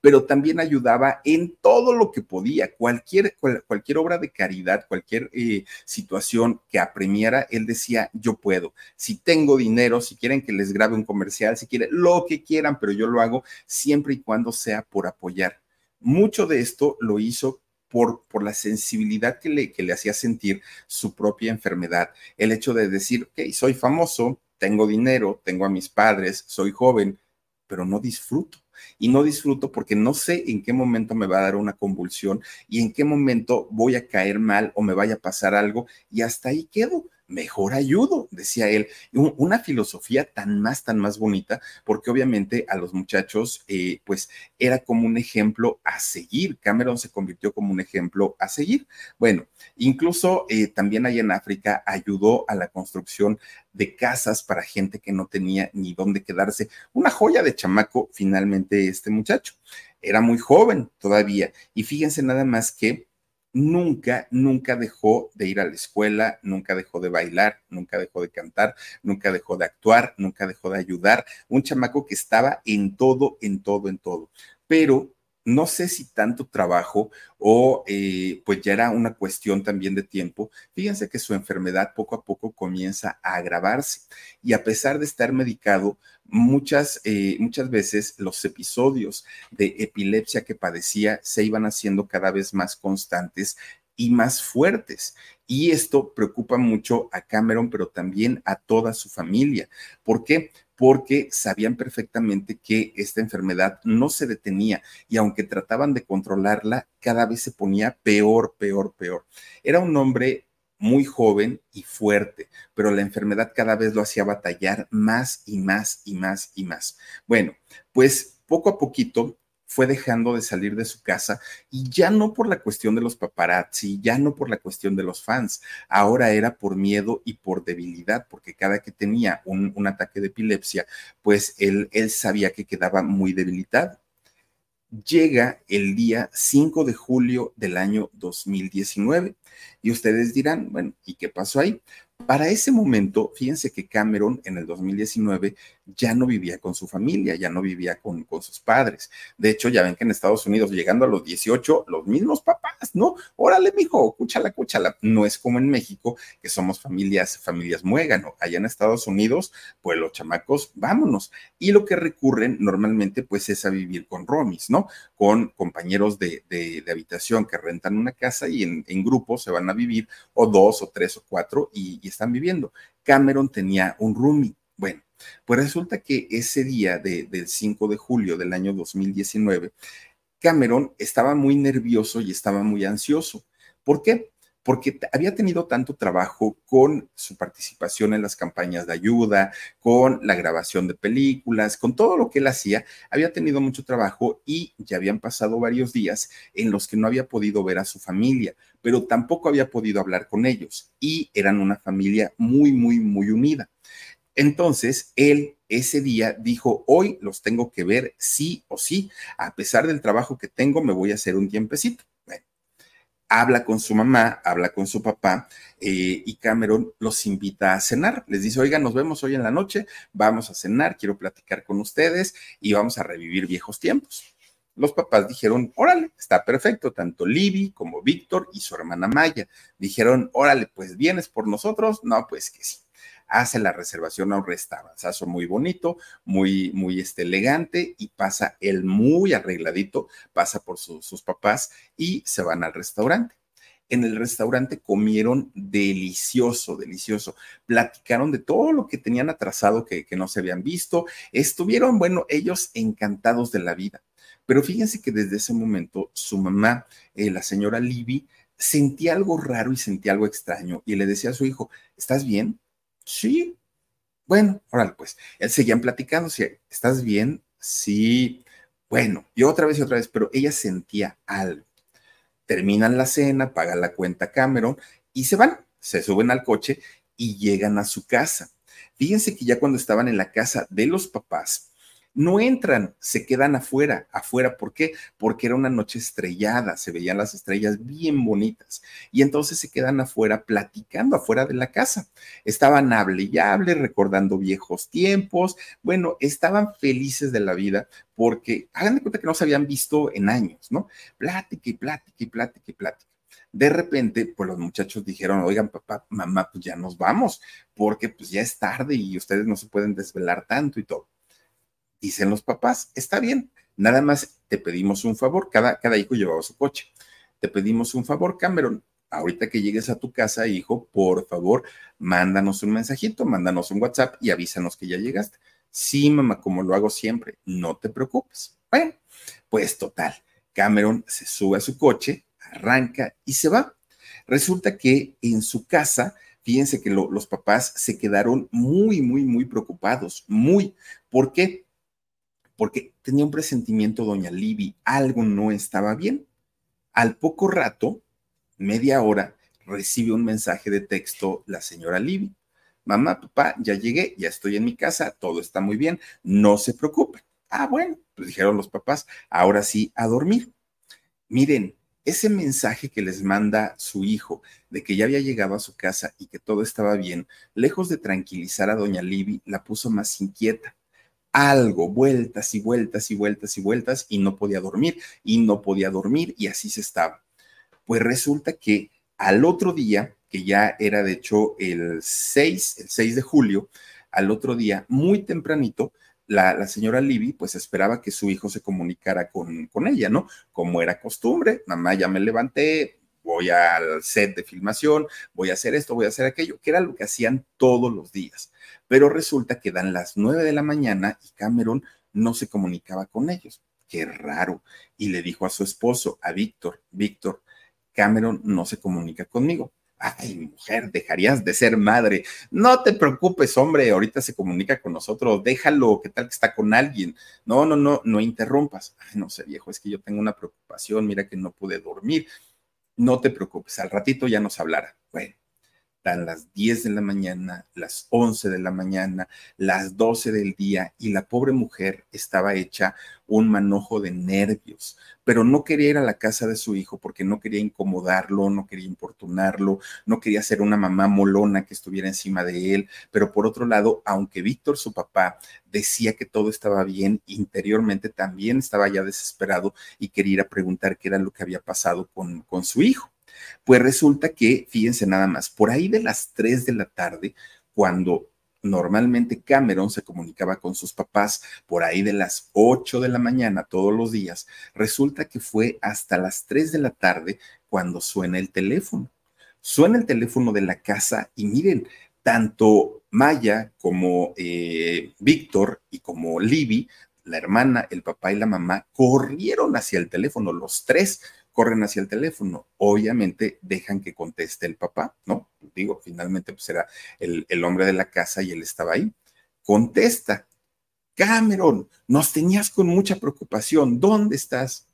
pero también ayudaba en todo lo que podía, cualquier, cualquier obra de caridad, cualquier eh, situación que apremiara, él decía, yo puedo, si tengo dinero, si quieren que les grabe un comercial, si quieren, lo que quieran, pero yo lo hago siempre y cuando sea por apoyar. Mucho de esto lo hizo por, por, la sensibilidad que le, que le hacía sentir su propia enfermedad. El hecho de decir, ok, soy famoso, tengo dinero, tengo a mis padres, soy joven, pero no disfruto y no disfruto porque no sé en qué momento me va a dar una convulsión y en qué momento voy a caer mal o me vaya a pasar algo y hasta ahí quedo mejor ayudo, decía él. Una filosofía tan más, tan más bonita, porque obviamente a los muchachos, eh, pues era como un ejemplo a seguir. Cameron se convirtió como un ejemplo a seguir. Bueno, incluso eh, también allá en África ayudó a la construcción de casas para gente que no tenía ni dónde quedarse. Una joya de chamaco, finalmente, este muchacho. Era muy joven todavía. Y fíjense nada más que nunca, nunca dejó de ir a la escuela, nunca dejó de bailar, nunca dejó de cantar, nunca dejó de actuar, nunca dejó de ayudar. Un chamaco que estaba en todo, en todo, en todo. Pero no sé si tanto trabajo o eh, pues ya era una cuestión también de tiempo. Fíjense que su enfermedad poco a poco comienza a agravarse y a pesar de estar medicado, muchas, eh, muchas veces los episodios de epilepsia que padecía se iban haciendo cada vez más constantes y más fuertes. Y esto preocupa mucho a Cameron, pero también a toda su familia. ¿Por qué? porque sabían perfectamente que esta enfermedad no se detenía y aunque trataban de controlarla, cada vez se ponía peor, peor, peor. Era un hombre muy joven y fuerte, pero la enfermedad cada vez lo hacía batallar más y más y más y más. Bueno, pues poco a poquito fue dejando de salir de su casa y ya no por la cuestión de los paparazzi, ya no por la cuestión de los fans, ahora era por miedo y por debilidad, porque cada que tenía un, ataque de epilepsia, pues él, él sabía que quedaba muy debilitado. Llega el día 5 de julio del año 2019 y ustedes dirán, bueno, ¿y qué pasó ahí? Para ese momento, fíjense que Cameron en el 2019 ya no vivía con su familia, ya no vivía con, con, sus padres. De hecho, ya ven que en Estados Unidos, llegando a los 18, los mismos papás, ¿no? Órale, mijo, cúchala, cúchala. No es como en México, que somos familias, familias muégano. Allá en Estados Unidos, pues los chamacos, vámonos. Y lo que recurren normalmente, pues es a vivir con romis, ¿no? Con compañeros de, de, de habitación que rentan una casa y en, grupo se van a vivir, o dos, o tres, o cuatro, y, y están viviendo. Cameron tenía un roomie. Bueno, pues resulta que ese día de, del 5 de julio del año 2019, Cameron estaba muy nervioso y estaba muy ansioso. ¿Por qué? Porque había tenido tanto trabajo con su participación en las campañas de ayuda, con la grabación de películas, con todo lo que él hacía, había tenido mucho trabajo y ya habían pasado varios días en los que no había podido ver a su familia, pero tampoco había podido hablar con ellos y eran una familia muy, muy, muy unida. Entonces, él ese día dijo, hoy los tengo que ver sí o sí, a pesar del trabajo que tengo, me voy a hacer un tiempecito. Habla con su mamá, habla con su papá eh, y Cameron los invita a cenar. Les dice, oigan, nos vemos hoy en la noche, vamos a cenar, quiero platicar con ustedes y vamos a revivir viejos tiempos. Los papás dijeron, órale, está perfecto, tanto Libby como Víctor y su hermana Maya. Dijeron, órale, pues vienes por nosotros. No, pues que sí hace la reservación a un restaurante muy bonito, muy, muy este, elegante y pasa él muy arregladito, pasa por su, sus papás y se van al restaurante. En el restaurante comieron delicioso, delicioso. Platicaron de todo lo que tenían atrasado que, que no se habían visto. Estuvieron, bueno, ellos encantados de la vida. Pero fíjense que desde ese momento su mamá, eh, la señora Libby, sentía algo raro y sentía algo extraño y le decía a su hijo, ¿estás bien? Sí. Bueno, órale, pues. Él seguían platicando, si ¿estás bien? Sí. Bueno, y otra vez y otra vez, pero ella sentía algo. Terminan la cena, pagan la cuenta Cameron y se van, se suben al coche y llegan a su casa. Fíjense que ya cuando estaban en la casa de los papás, no entran, se quedan afuera, afuera, ¿por qué? Porque era una noche estrellada, se veían las estrellas bien bonitas y entonces se quedan afuera platicando afuera de la casa. Estaban hable y hable, recordando viejos tiempos, bueno, estaban felices de la vida porque hagan de cuenta que no se habían visto en años, ¿no? Plática y plática y plática y plática de repente, pues los muchachos dijeron, oigan, papá, mamá, pues ya nos vamos, porque pues ya es tarde y ustedes no se pueden desvelar tanto y todo. Dicen los papás, está bien, nada más te pedimos un favor, cada, cada hijo llevaba su coche. Te pedimos un favor, Cameron, ahorita que llegues a tu casa, hijo, por favor, mándanos un mensajito, mándanos un WhatsApp y avísanos que ya llegaste. Sí, mamá, como lo hago siempre, no te preocupes. Bueno, pues total, Cameron se sube a su coche, arranca y se va. Resulta que en su casa, fíjense que lo, los papás se quedaron muy, muy, muy preocupados, muy. ¿Por qué? Porque tenía un presentimiento doña Libby, algo no estaba bien. Al poco rato, media hora, recibe un mensaje de texto la señora Libby. Mamá, papá, ya llegué, ya estoy en mi casa, todo está muy bien, no se preocupen. Ah, bueno, pues dijeron los papás, ahora sí, a dormir. Miren, ese mensaje que les manda su hijo de que ya había llegado a su casa y que todo estaba bien, lejos de tranquilizar a doña Libby, la puso más inquieta algo, vueltas y vueltas y vueltas y vueltas, y no podía dormir, y no podía dormir, y así se estaba. Pues resulta que al otro día, que ya era de hecho el 6, el 6 de julio, al otro día, muy tempranito, la, la, señora Libby pues esperaba que su hijo se comunicara con, con ella, ¿no? Como era costumbre, mamá ya me levanté, voy al set de filmación, voy a hacer esto, voy a hacer aquello, que era lo que hacían todos los días. Pero resulta que dan las nueve de la mañana y Cameron no se comunicaba con ellos. Qué raro. Y le dijo a su esposo, a Víctor, Víctor, Cameron no se comunica conmigo. Ay, mujer, dejarías de ser madre. No te preocupes, hombre, ahorita se comunica con nosotros, déjalo, ¿qué tal que está con alguien? No, no, no, no interrumpas. Ay, no sé, viejo, es que yo tengo una preocupación, mira que no pude dormir. No te preocupes, al ratito ya nos hablará. Bueno, las 10 de la mañana, las 11 de la mañana, las 12 del día y la pobre mujer estaba hecha un manojo de nervios, pero no quería ir a la casa de su hijo porque no quería incomodarlo, no quería importunarlo, no quería ser una mamá molona que estuviera encima de él, pero por otro lado, aunque Víctor, su papá, decía que todo estaba bien, interiormente también estaba ya desesperado y quería ir a preguntar qué era lo que había pasado con, con su hijo. Pues resulta que, fíjense nada más, por ahí de las 3 de la tarde, cuando normalmente Cameron se comunicaba con sus papás por ahí de las 8 de la mañana todos los días, resulta que fue hasta las 3 de la tarde cuando suena el teléfono. Suena el teléfono de la casa y miren, tanto Maya como eh, Víctor y como Libby, la hermana, el papá y la mamá, corrieron hacia el teléfono, los tres corren hacia el teléfono. Obviamente dejan que conteste el papá, ¿no? Digo, finalmente pues era el, el hombre de la casa y él estaba ahí. Contesta, Cameron, nos tenías con mucha preocupación, ¿dónde estás?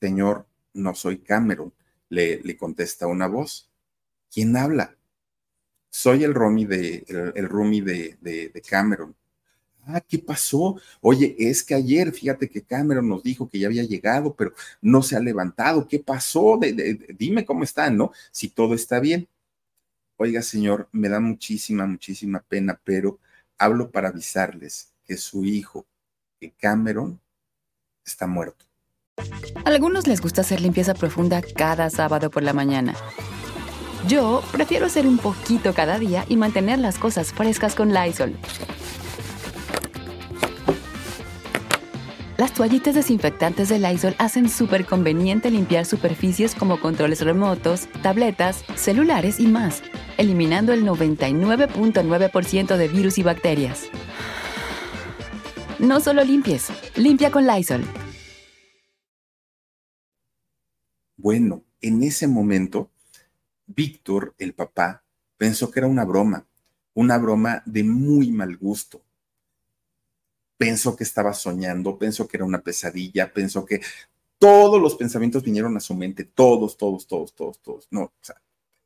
Señor, no soy Cameron, le, le contesta una voz. ¿Quién habla? Soy el Romy de, el, el de, de Cameron. Ah, ¿qué pasó? Oye, es que ayer, fíjate que Cameron nos dijo que ya había llegado, pero no se ha levantado. ¿Qué pasó? dime cómo está, ¿no? Si todo está bien. Oiga, señor, me da muchísima, muchísima pena, pero hablo para avisarles que su hijo, que Cameron, está muerto. A algunos les gusta hacer limpieza profunda cada sábado por la mañana. Yo prefiero hacer un poquito cada día y mantener las cosas frescas con Lysol. Las toallitas desinfectantes de Lysol hacen súper conveniente limpiar superficies como controles remotos, tabletas, celulares y más, eliminando el 99.9% de virus y bacterias. No solo limpies, limpia con Lysol. Bueno, en ese momento, Víctor, el papá, pensó que era una broma, una broma de muy mal gusto pensó que estaba soñando, pensó que era una pesadilla, pensó que todos los pensamientos vinieron a su mente, todos, todos, todos, todos, todos. No, o sea,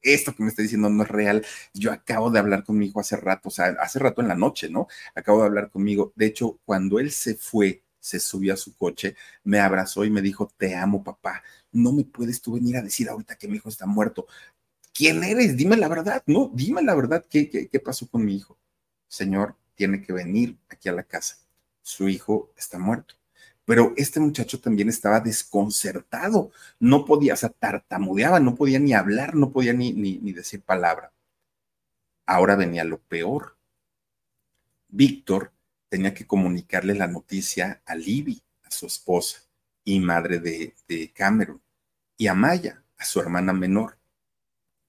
esto que me está diciendo no es real. Yo acabo de hablar con mi hijo hace rato, o sea, hace rato en la noche, ¿no? Acabo de hablar conmigo. De hecho, cuando él se fue, se subió a su coche, me abrazó y me dijo, te amo, papá. No me puedes tú venir a decir ahorita que mi hijo está muerto. ¿Quién eres? Dime la verdad, ¿no? Dime la verdad, ¿qué, qué, qué pasó con mi hijo? Señor, tiene que venir aquí a la casa su hijo está muerto. Pero este muchacho también estaba desconcertado, no podía, o sea, tartamudeaba, no podía ni hablar, no podía ni, ni, ni decir palabra. Ahora venía lo peor. Víctor tenía que comunicarle la noticia a Libby, a su esposa y madre de, de Cameron, y a Maya, a su hermana menor.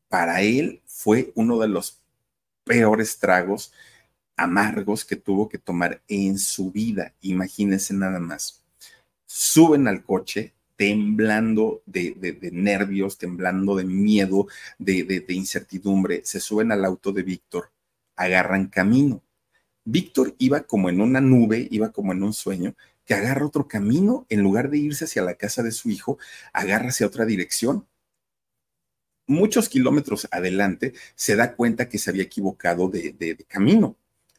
Para él fue uno de los peores tragos amargos que tuvo que tomar en su vida. Imagínense nada más. Suben al coche temblando de, nervios, temblando de miedo, de, incertidumbre. Se suben al auto de Víctor, agarran camino. Víctor iba como en una nube, iba como en un sueño, que agarra otro camino, en lugar de irse hacia la casa de su hijo, agarra hacia otra dirección. Muchos kilómetros adelante se da cuenta que se había equivocado de camino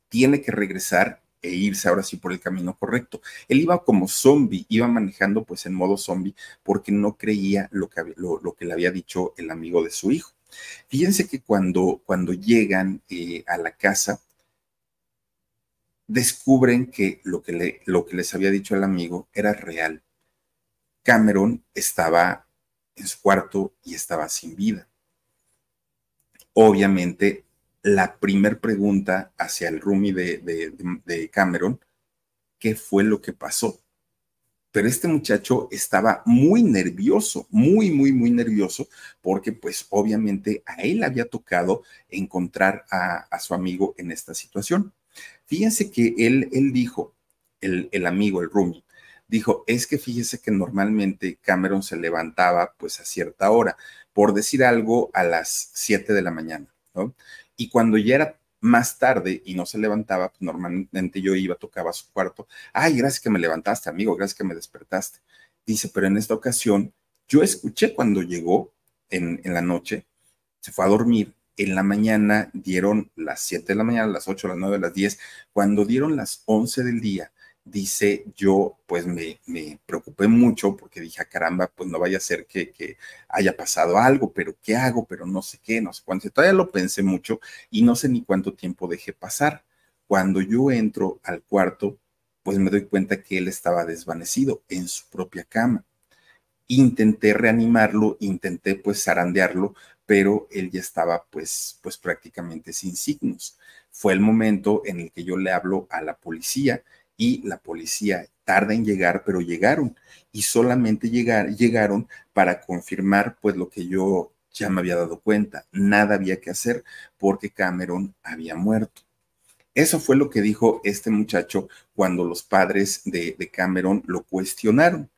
tiene que regresar e irse ahora sí por el camino correcto. Él iba como zombie, iba manejando pues en modo zombie porque no creía lo que, lo, lo que le había dicho el amigo de su hijo. Fíjense que cuando, cuando llegan eh, a la casa, descubren que lo que, le, lo que les había dicho el amigo era real. Cameron estaba en su cuarto y estaba sin vida. Obviamente la primer pregunta hacia el roomie de, Cameron, ¿qué fue lo que pasó? Pero este muchacho estaba muy nervioso, muy, muy, muy nervioso, porque pues obviamente a él había tocado encontrar a, su amigo en esta situación. Fíjense que él, él dijo, el, el amigo, el roomie, dijo, es que fíjese que normalmente Cameron se levantaba pues a cierta hora, por decir algo, a las 7 de la mañana, ¿no? Y cuando ya era más tarde y no se levantaba, pues normalmente yo iba, tocaba su cuarto. Ay, gracias que me levantaste, amigo, gracias que me despertaste. Dice, pero en esta ocasión yo escuché cuando llegó en, en la noche, se fue a dormir en la mañana dieron las 7 de la mañana, las 8, las 9, las 10, cuando dieron las 11 del día, dice yo, pues me, me preocupé mucho porque dije, ah, caramba, pues no vaya a ser que, que, haya pasado algo, pero ¿qué hago? Pero no sé qué, no sé cuánto. Todavía lo pensé mucho y no sé ni cuánto tiempo dejé pasar. Cuando yo entro al cuarto, pues me doy cuenta que él estaba desvanecido en su propia cama. Intenté reanimarlo, intenté pues zarandearlo, pero él ya estaba pues, pues prácticamente sin signos. Fue el momento en el que yo le hablo a la policía y la policía tarda en llegar, pero llegaron y solamente llegar, llegaron para confirmar pues lo que yo ya me había dado cuenta. Nada había que hacer porque Cameron había muerto. Eso fue lo que dijo este muchacho cuando los padres de, Cameron lo cuestionaron.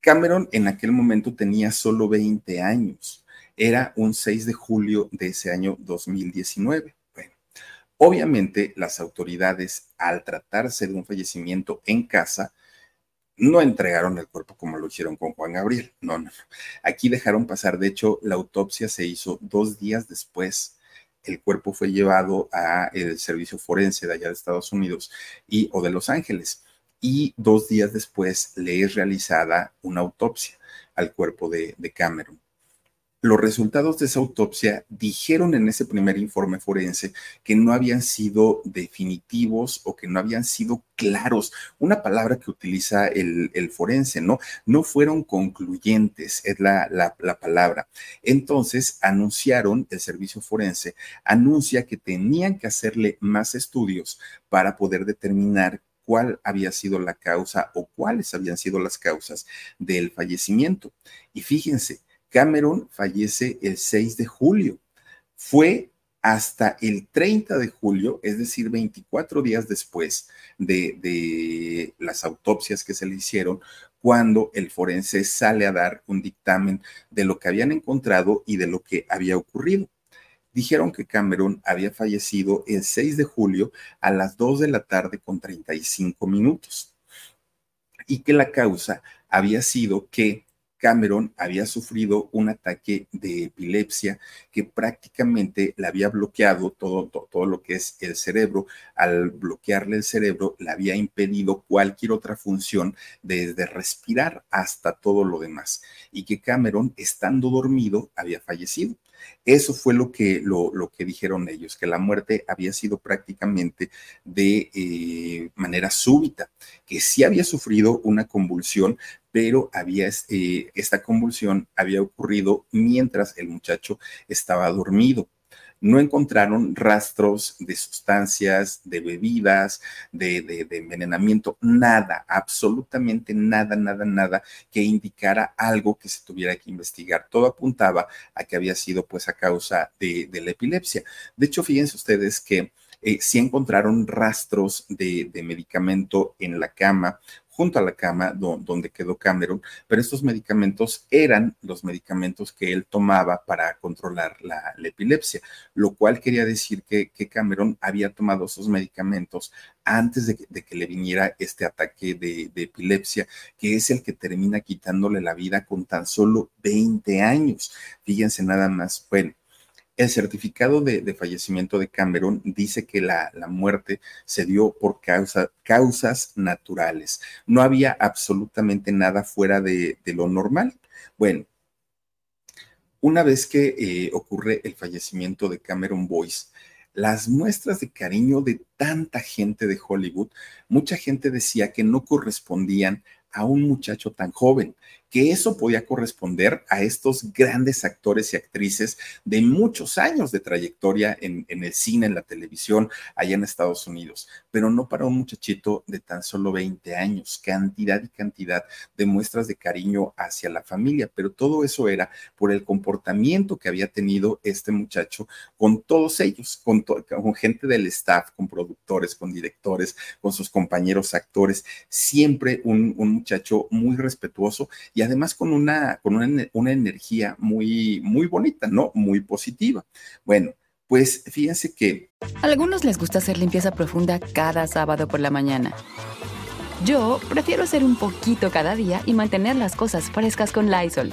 Cameron en aquel momento tenía solo 20 años. Era un 6 de julio de ese año 2019. Obviamente las autoridades al tratarse de un fallecimiento en casa, no entregaron el cuerpo como lo hicieron con Juan Gabriel. No, no. Aquí dejaron pasar. De hecho, la autopsia se hizo dos días después el cuerpo fue llevado a el servicio forense de allá de Estados Unidos y o de Los Ángeles y dos días después le es realizada una autopsia al cuerpo de, de Cameron. Los resultados de esa autopsia dijeron en ese primer informe forense que no habían sido definitivos o que no habían sido claros. Una palabra que utiliza el, forense, ¿no? No fueron concluyentes, es la, la palabra. Entonces anunciaron, el servicio forense anuncia que tenían que hacerle más estudios para poder determinar cuál había sido la causa o cuáles habían sido las causas del fallecimiento. Y fíjense, Cameron fallece el 6 de julio. Fue hasta el 30 de julio, es decir, 24 días después de, las autopsias que se le hicieron, cuando el forense sale a dar un dictamen de lo que habían encontrado y de lo que había ocurrido. Dijeron que Cameron había fallecido el 6 de julio a las 2 de la tarde con 35 minutos y que la causa había sido que Cameron había sufrido un ataque de epilepsia que prácticamente le había bloqueado todo, todo, lo que es el cerebro. Al bloquearle el cerebro, le había impedido cualquier otra función, desde respirar hasta todo lo demás. Y que Cameron, estando dormido, había fallecido. Eso fue lo que, lo, lo, que dijeron ellos, que la muerte había sido prácticamente de eh, manera súbita, que sí había sufrido una convulsión, pero había, eh, esta convulsión había ocurrido mientras el muchacho estaba dormido no encontraron rastros de sustancias, de bebidas, de, envenenamiento, nada, absolutamente nada, nada, nada que indicara algo que se tuviera que investigar. Todo apuntaba a que había sido pues a causa de, la epilepsia. De hecho, fíjense ustedes que eh, sí encontraron rastros de, de, medicamento en la cama junto a la cama donde quedó Cameron, pero estos medicamentos eran los medicamentos que él tomaba para controlar la, epilepsia, lo cual quería decir que, Cameron había tomado esos medicamentos antes de que, le viniera este ataque de, de, epilepsia, que es el que termina quitándole la vida con tan solo 20 años. Fíjense nada más, bueno, el certificado de, fallecimiento de Cameron dice que la, muerte se dio por causas naturales. No había absolutamente nada fuera de, lo normal. Bueno, una vez que eh, ocurre el fallecimiento de Cameron Boyce, las muestras de cariño de tanta gente de Hollywood, mucha gente decía que no correspondían a un muchacho tan joven, que eso podía corresponder a estos grandes actores y actrices de muchos años de trayectoria en, el cine, en la televisión, allá en Estados Unidos, pero no para un muchachito de tan solo 20 años, cantidad y cantidad de muestras de cariño hacia la familia, pero todo eso era por el comportamiento que había tenido este muchacho con todos ellos, con, gente del staff, con productores, con directores, con sus compañeros actores, siempre un, un muchacho muy respetuoso y además con una, con una, energía muy, muy bonita, ¿no? Muy positiva. Bueno, pues fíjense que... A algunos les gusta hacer limpieza profunda cada sábado por la mañana. Yo prefiero hacer un poquito cada día y mantener las cosas frescas con Lysol.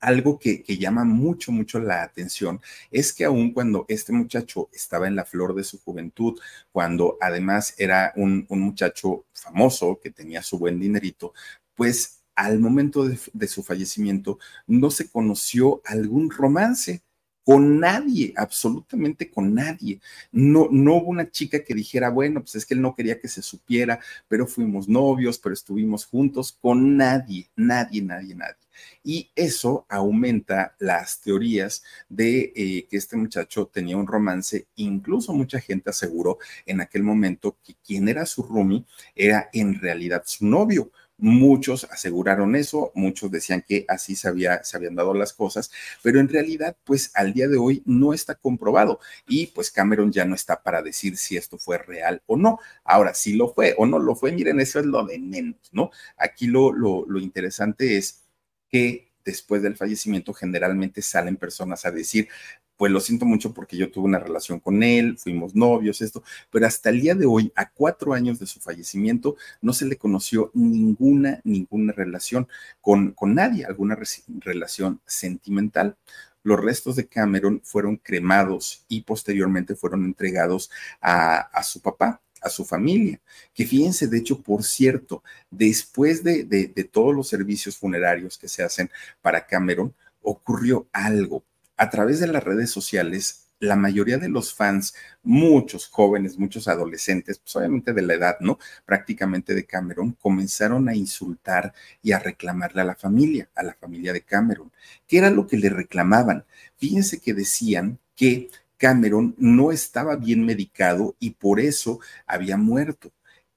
algo que, llama mucho, mucho la atención es que aun cuando este muchacho estaba en la flor de su juventud, cuando además era un, muchacho famoso que tenía su buen dinerito, pues al momento de, de su fallecimiento no se conoció algún romance con nadie, absolutamente con nadie. No, no hubo una chica que dijera, bueno, pues es que él no quería que se supiera, pero fuimos novios, pero estuvimos juntos, con nadie, nadie, nadie, nadie. Y eso aumenta las teorías de eh, que este muchacho tenía un romance. Incluso mucha gente aseguró en aquel momento que quien era su roomie era en realidad su novio Muchos aseguraron eso, muchos decían que así se, había, se habían dado las cosas, pero en realidad, pues al día de hoy no está comprobado y pues Cameron ya no está para decir si esto fue real o no. Ahora, si lo fue o no lo fue, miren, eso es lo de menos, ¿no? Aquí lo, lo, lo interesante es que después del fallecimiento generalmente salen personas a decir, pues lo siento mucho porque yo tuve una relación con él, fuimos novios, esto, pero hasta el día de hoy, a cuatro años de su fallecimiento, no se le conoció ninguna, ninguna relación con, con nadie, alguna relación sentimental. Los restos de Cameron fueron cremados y posteriormente fueron entregados a, a su papá, a su familia. Que fíjense, de hecho, por cierto, después de, de, de, todos los servicios funerarios que se hacen para Cameron, ocurrió algo a través de las redes sociales, la mayoría de los fans, muchos jóvenes, muchos adolescentes, pues obviamente de la edad, ¿no? Prácticamente de Cameron, comenzaron a insultar y a reclamarle a la familia, a la familia de Cameron. ¿Qué era lo que le reclamaban? Fíjense que decían que Cameron no estaba bien medicado y por eso había muerto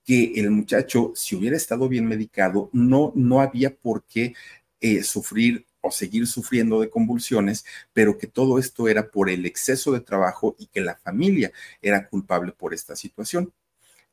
que el muchacho, si hubiera estado bien medicado, no, no había por qué eh, sufrir o seguir sufriendo de convulsiones, pero que todo esto era por el exceso de trabajo y que la familia era culpable por esta situación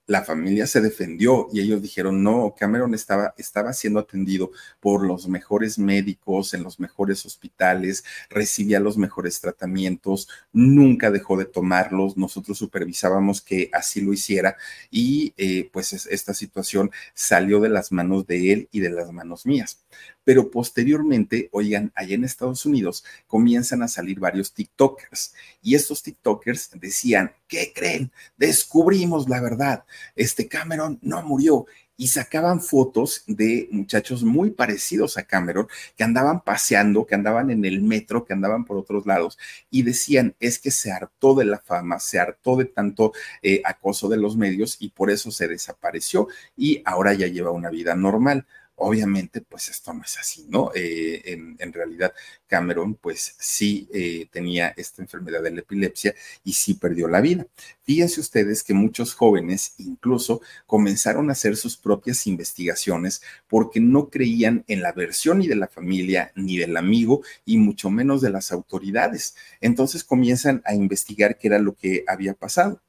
la familia se defendió y ellos dijeron, no, Cameron estaba, estaba siendo atendido por los mejores médicos en los mejores hospitales, recibía los mejores tratamientos, nunca dejó de tomarlos, nosotros supervisábamos que así lo hiciera y eh, pues esta situación salió de las manos de él y de las manos mías. Pero posteriormente, oigan, allá en Estados Unidos comienzan a salir varios TikTokers y estos TikTokers decían, ¿qué creen? Descubrimos la verdad este Cameron no murió y sacaban fotos de muchachos muy parecidos a Cameron que andaban paseando, que andaban en el metro, que andaban por otros lados y decían es que se hartó de la fama, se hartó de tanto eh, acoso de los medios y por eso se desapareció y ahora ya lleva una vida normal. Obviamente, pues esto no es así, ¿no? Eh, en, realidad, Cameron, pues sí eh, tenía esta enfermedad de la epilepsia y sí perdió la vida. Fíjense ustedes que muchos jóvenes incluso comenzaron a hacer sus propias investigaciones porque no creían en la versión ni de la familia, ni del amigo, y mucho menos de las autoridades. Entonces comienzan a investigar qué era lo que había pasado.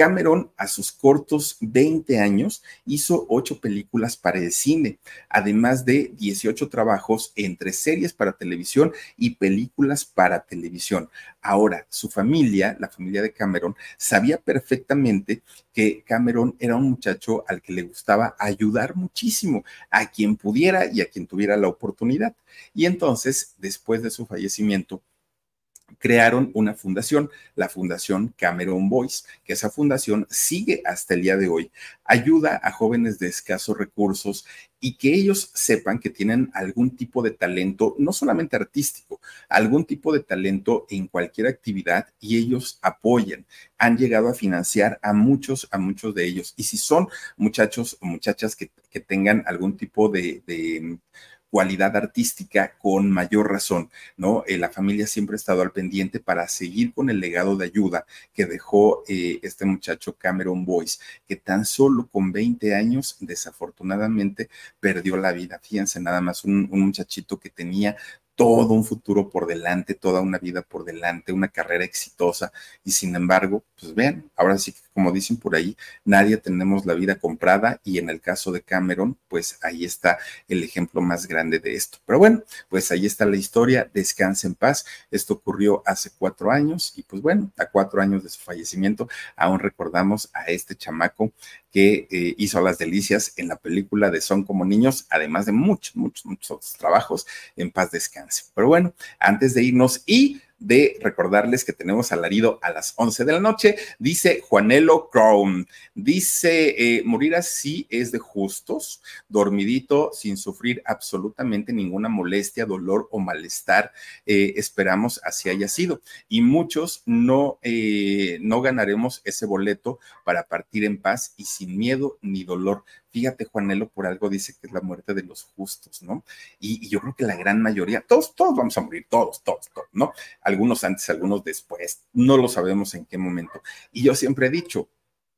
Cameron, a sus cortos 20 años, hizo ocho películas para el cine, además de 18 trabajos entre series para televisión y películas para televisión. Ahora, su familia, la familia de Cameron, sabía perfectamente que Cameron era un muchacho al que le gustaba ayudar muchísimo a quien pudiera y a quien tuviera la oportunidad. Y entonces, después de su fallecimiento, crearon una fundación, la Fundación Cameron Boys, que esa fundación sigue hasta el día de hoy. Ayuda a jóvenes de escasos recursos y que ellos sepan que tienen algún tipo de talento, no solamente artístico, algún tipo de talento en cualquier actividad y ellos apoyan. Han llegado a financiar a muchos, a muchos de ellos. Y si son muchachos o muchachas que, tengan algún tipo de cualidad artística con mayor razón, ¿no? Eh, la familia siempre ha estado al pendiente para seguir con el legado de ayuda que dejó eh, este muchacho Cameron Boyce, que tan solo con 20 años desafortunadamente perdió la vida. Fíjense nada más, un, un muchachito que tenía todo un futuro por delante, toda una vida por delante, una carrera exitosa y sin embargo, pues vean, ahora sí que como dicen por ahí, nadie tenemos la vida comprada y en el caso de Cameron, pues ahí está el ejemplo más grande de esto. Pero bueno, pues ahí está la historia, descansa en paz. Esto ocurrió hace cuatro años y pues bueno, a cuatro años de su fallecimiento aún recordamos a este chamaco que eh, hizo las delicias en la película de Son como niños, además de muchos, muchos, muchos otros trabajos. En paz descanse. Pero bueno, antes de irnos y de recordarles que tenemos alarido a las 11 de la noche. Dice Juanelo Crown, dice, eh, morir así es de justos, dormidito, sin sufrir absolutamente ninguna molestia, dolor o malestar. Eh, esperamos así haya sido. Y muchos no, eh, no ganaremos ese boleto para partir en paz y sin miedo ni dolor. Fíjate, Juanelo, por algo dice que es la muerte de los justos, ¿no? Y, yo creo que la gran mayoría, todos, todos vamos a morir, todos, todos, todos, ¿no? Algunos antes, algunos después, no lo sabemos en qué momento. Y yo siempre he dicho,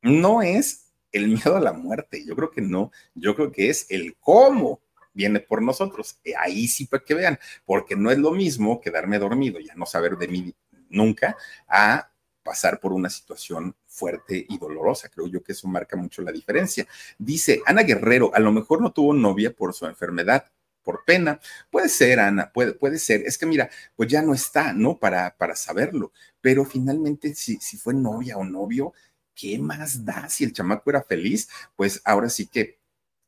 no es el miedo a la muerte, yo creo que no, yo creo que es el cómo viene por nosotros. Ahí sí para que vean, porque no es lo mismo quedarme dormido, ya no saber de mí nunca, a pasar por una situación fuerte y dolorosa. Creo yo que eso marca mucho la diferencia. Dice Ana Guerrero, a lo mejor no tuvo novia por su enfermedad, por pena. Puede ser, Ana, puede, puede ser. Es que mira, pues ya no está, ¿no? Para, para saberlo. Pero finalmente, si, si fue novia o novio, ¿qué más da? Si el chamaco era feliz, pues ahora sí que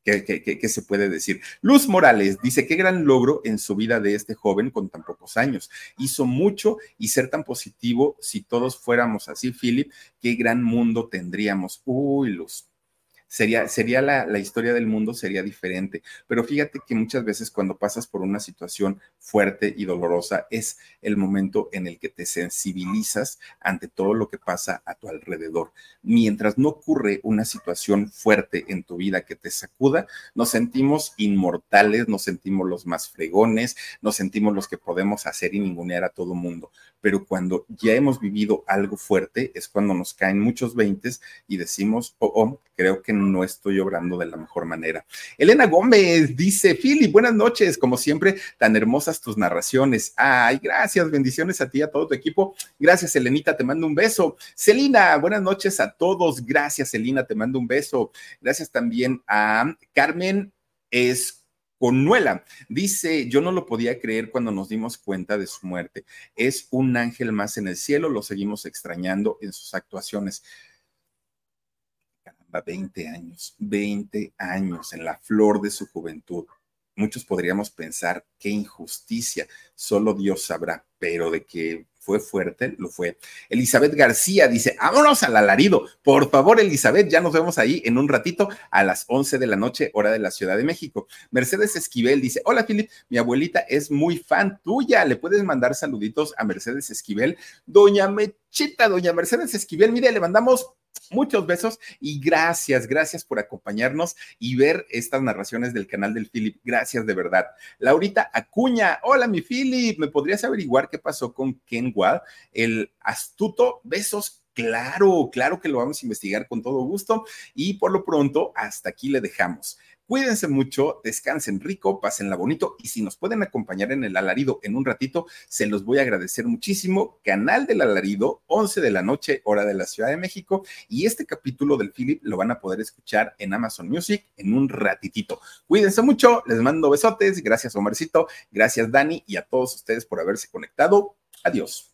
¿Qué, se puede decir? Luz Morales dice, qué gran logro en su vida de este joven con tan pocos años. Hizo mucho y ser tan positivo, si todos fuéramos así, Philip, qué gran mundo tendríamos. Uy, Luz, sería, sería la, la, historia del mundo sería diferente. Pero fíjate que muchas veces cuando pasas por una situación fuerte y dolorosa es el momento en el que te sensibilizas ante todo lo que pasa a tu alrededor. Mientras no ocurre una situación fuerte en tu vida que te sacuda, nos sentimos inmortales, nos sentimos los más fregones, nos sentimos los que podemos hacer y ningunear a todo mundo. Pero cuando ya hemos vivido algo fuerte es cuando nos caen muchos veintes y decimos, oh, oh, creo que no estoy obrando de la mejor manera. Elena Gómez dice, Philip, buenas noches, como siempre, tan hermosas tus narraciones. Ay, gracias, bendiciones a ti, a todo tu equipo. Gracias, Elenita, te mando un beso. Celina, buenas noches a todos. Gracias, Celina, te mando un beso. Gracias también a Carmen Esconuela. Dice, yo no lo podía creer cuando nos dimos cuenta de su muerte. Es un ángel más en el cielo, lo seguimos extrañando en sus actuaciones. 20 años, 20 años en la flor de su juventud. Muchos podríamos pensar qué injusticia, solo Dios sabrá, pero de que fue fuerte, lo fue. Elizabeth García dice, vámonos al alarido. Por favor, Elizabeth, ya nos vemos ahí en un ratito a las 11 de la noche, hora de la Ciudad de México. Mercedes Esquivel dice, hola, Philip, mi abuelita es muy fan tuya. ¿Le puedes mandar saluditos a Mercedes Esquivel? Doña Mechita, doña Mercedes Esquivel, mire, le mandamos Muchos besos y gracias, gracias por acompañarnos y ver estas narraciones del canal del Philip. Gracias de verdad. Laurita Acuña, hola mi Philip, ¿me podrías averiguar qué pasó con Ken Wall, el astuto? Besos Claro, claro que lo vamos a investigar con todo gusto y por lo pronto hasta aquí le dejamos. Cuídense mucho, descansen rico, pásenla bonito y si nos pueden acompañar en el alarido en un ratito, se los voy a agradecer muchísimo. Canal del alarido, 11 de la noche, hora de la Ciudad de México y este capítulo del Philip lo van a poder escuchar en Amazon Music en un ratitito. Cuídense mucho, les mando besotes, gracias Omarcito, gracias Dani y a todos ustedes por haberse conectado. Adiós.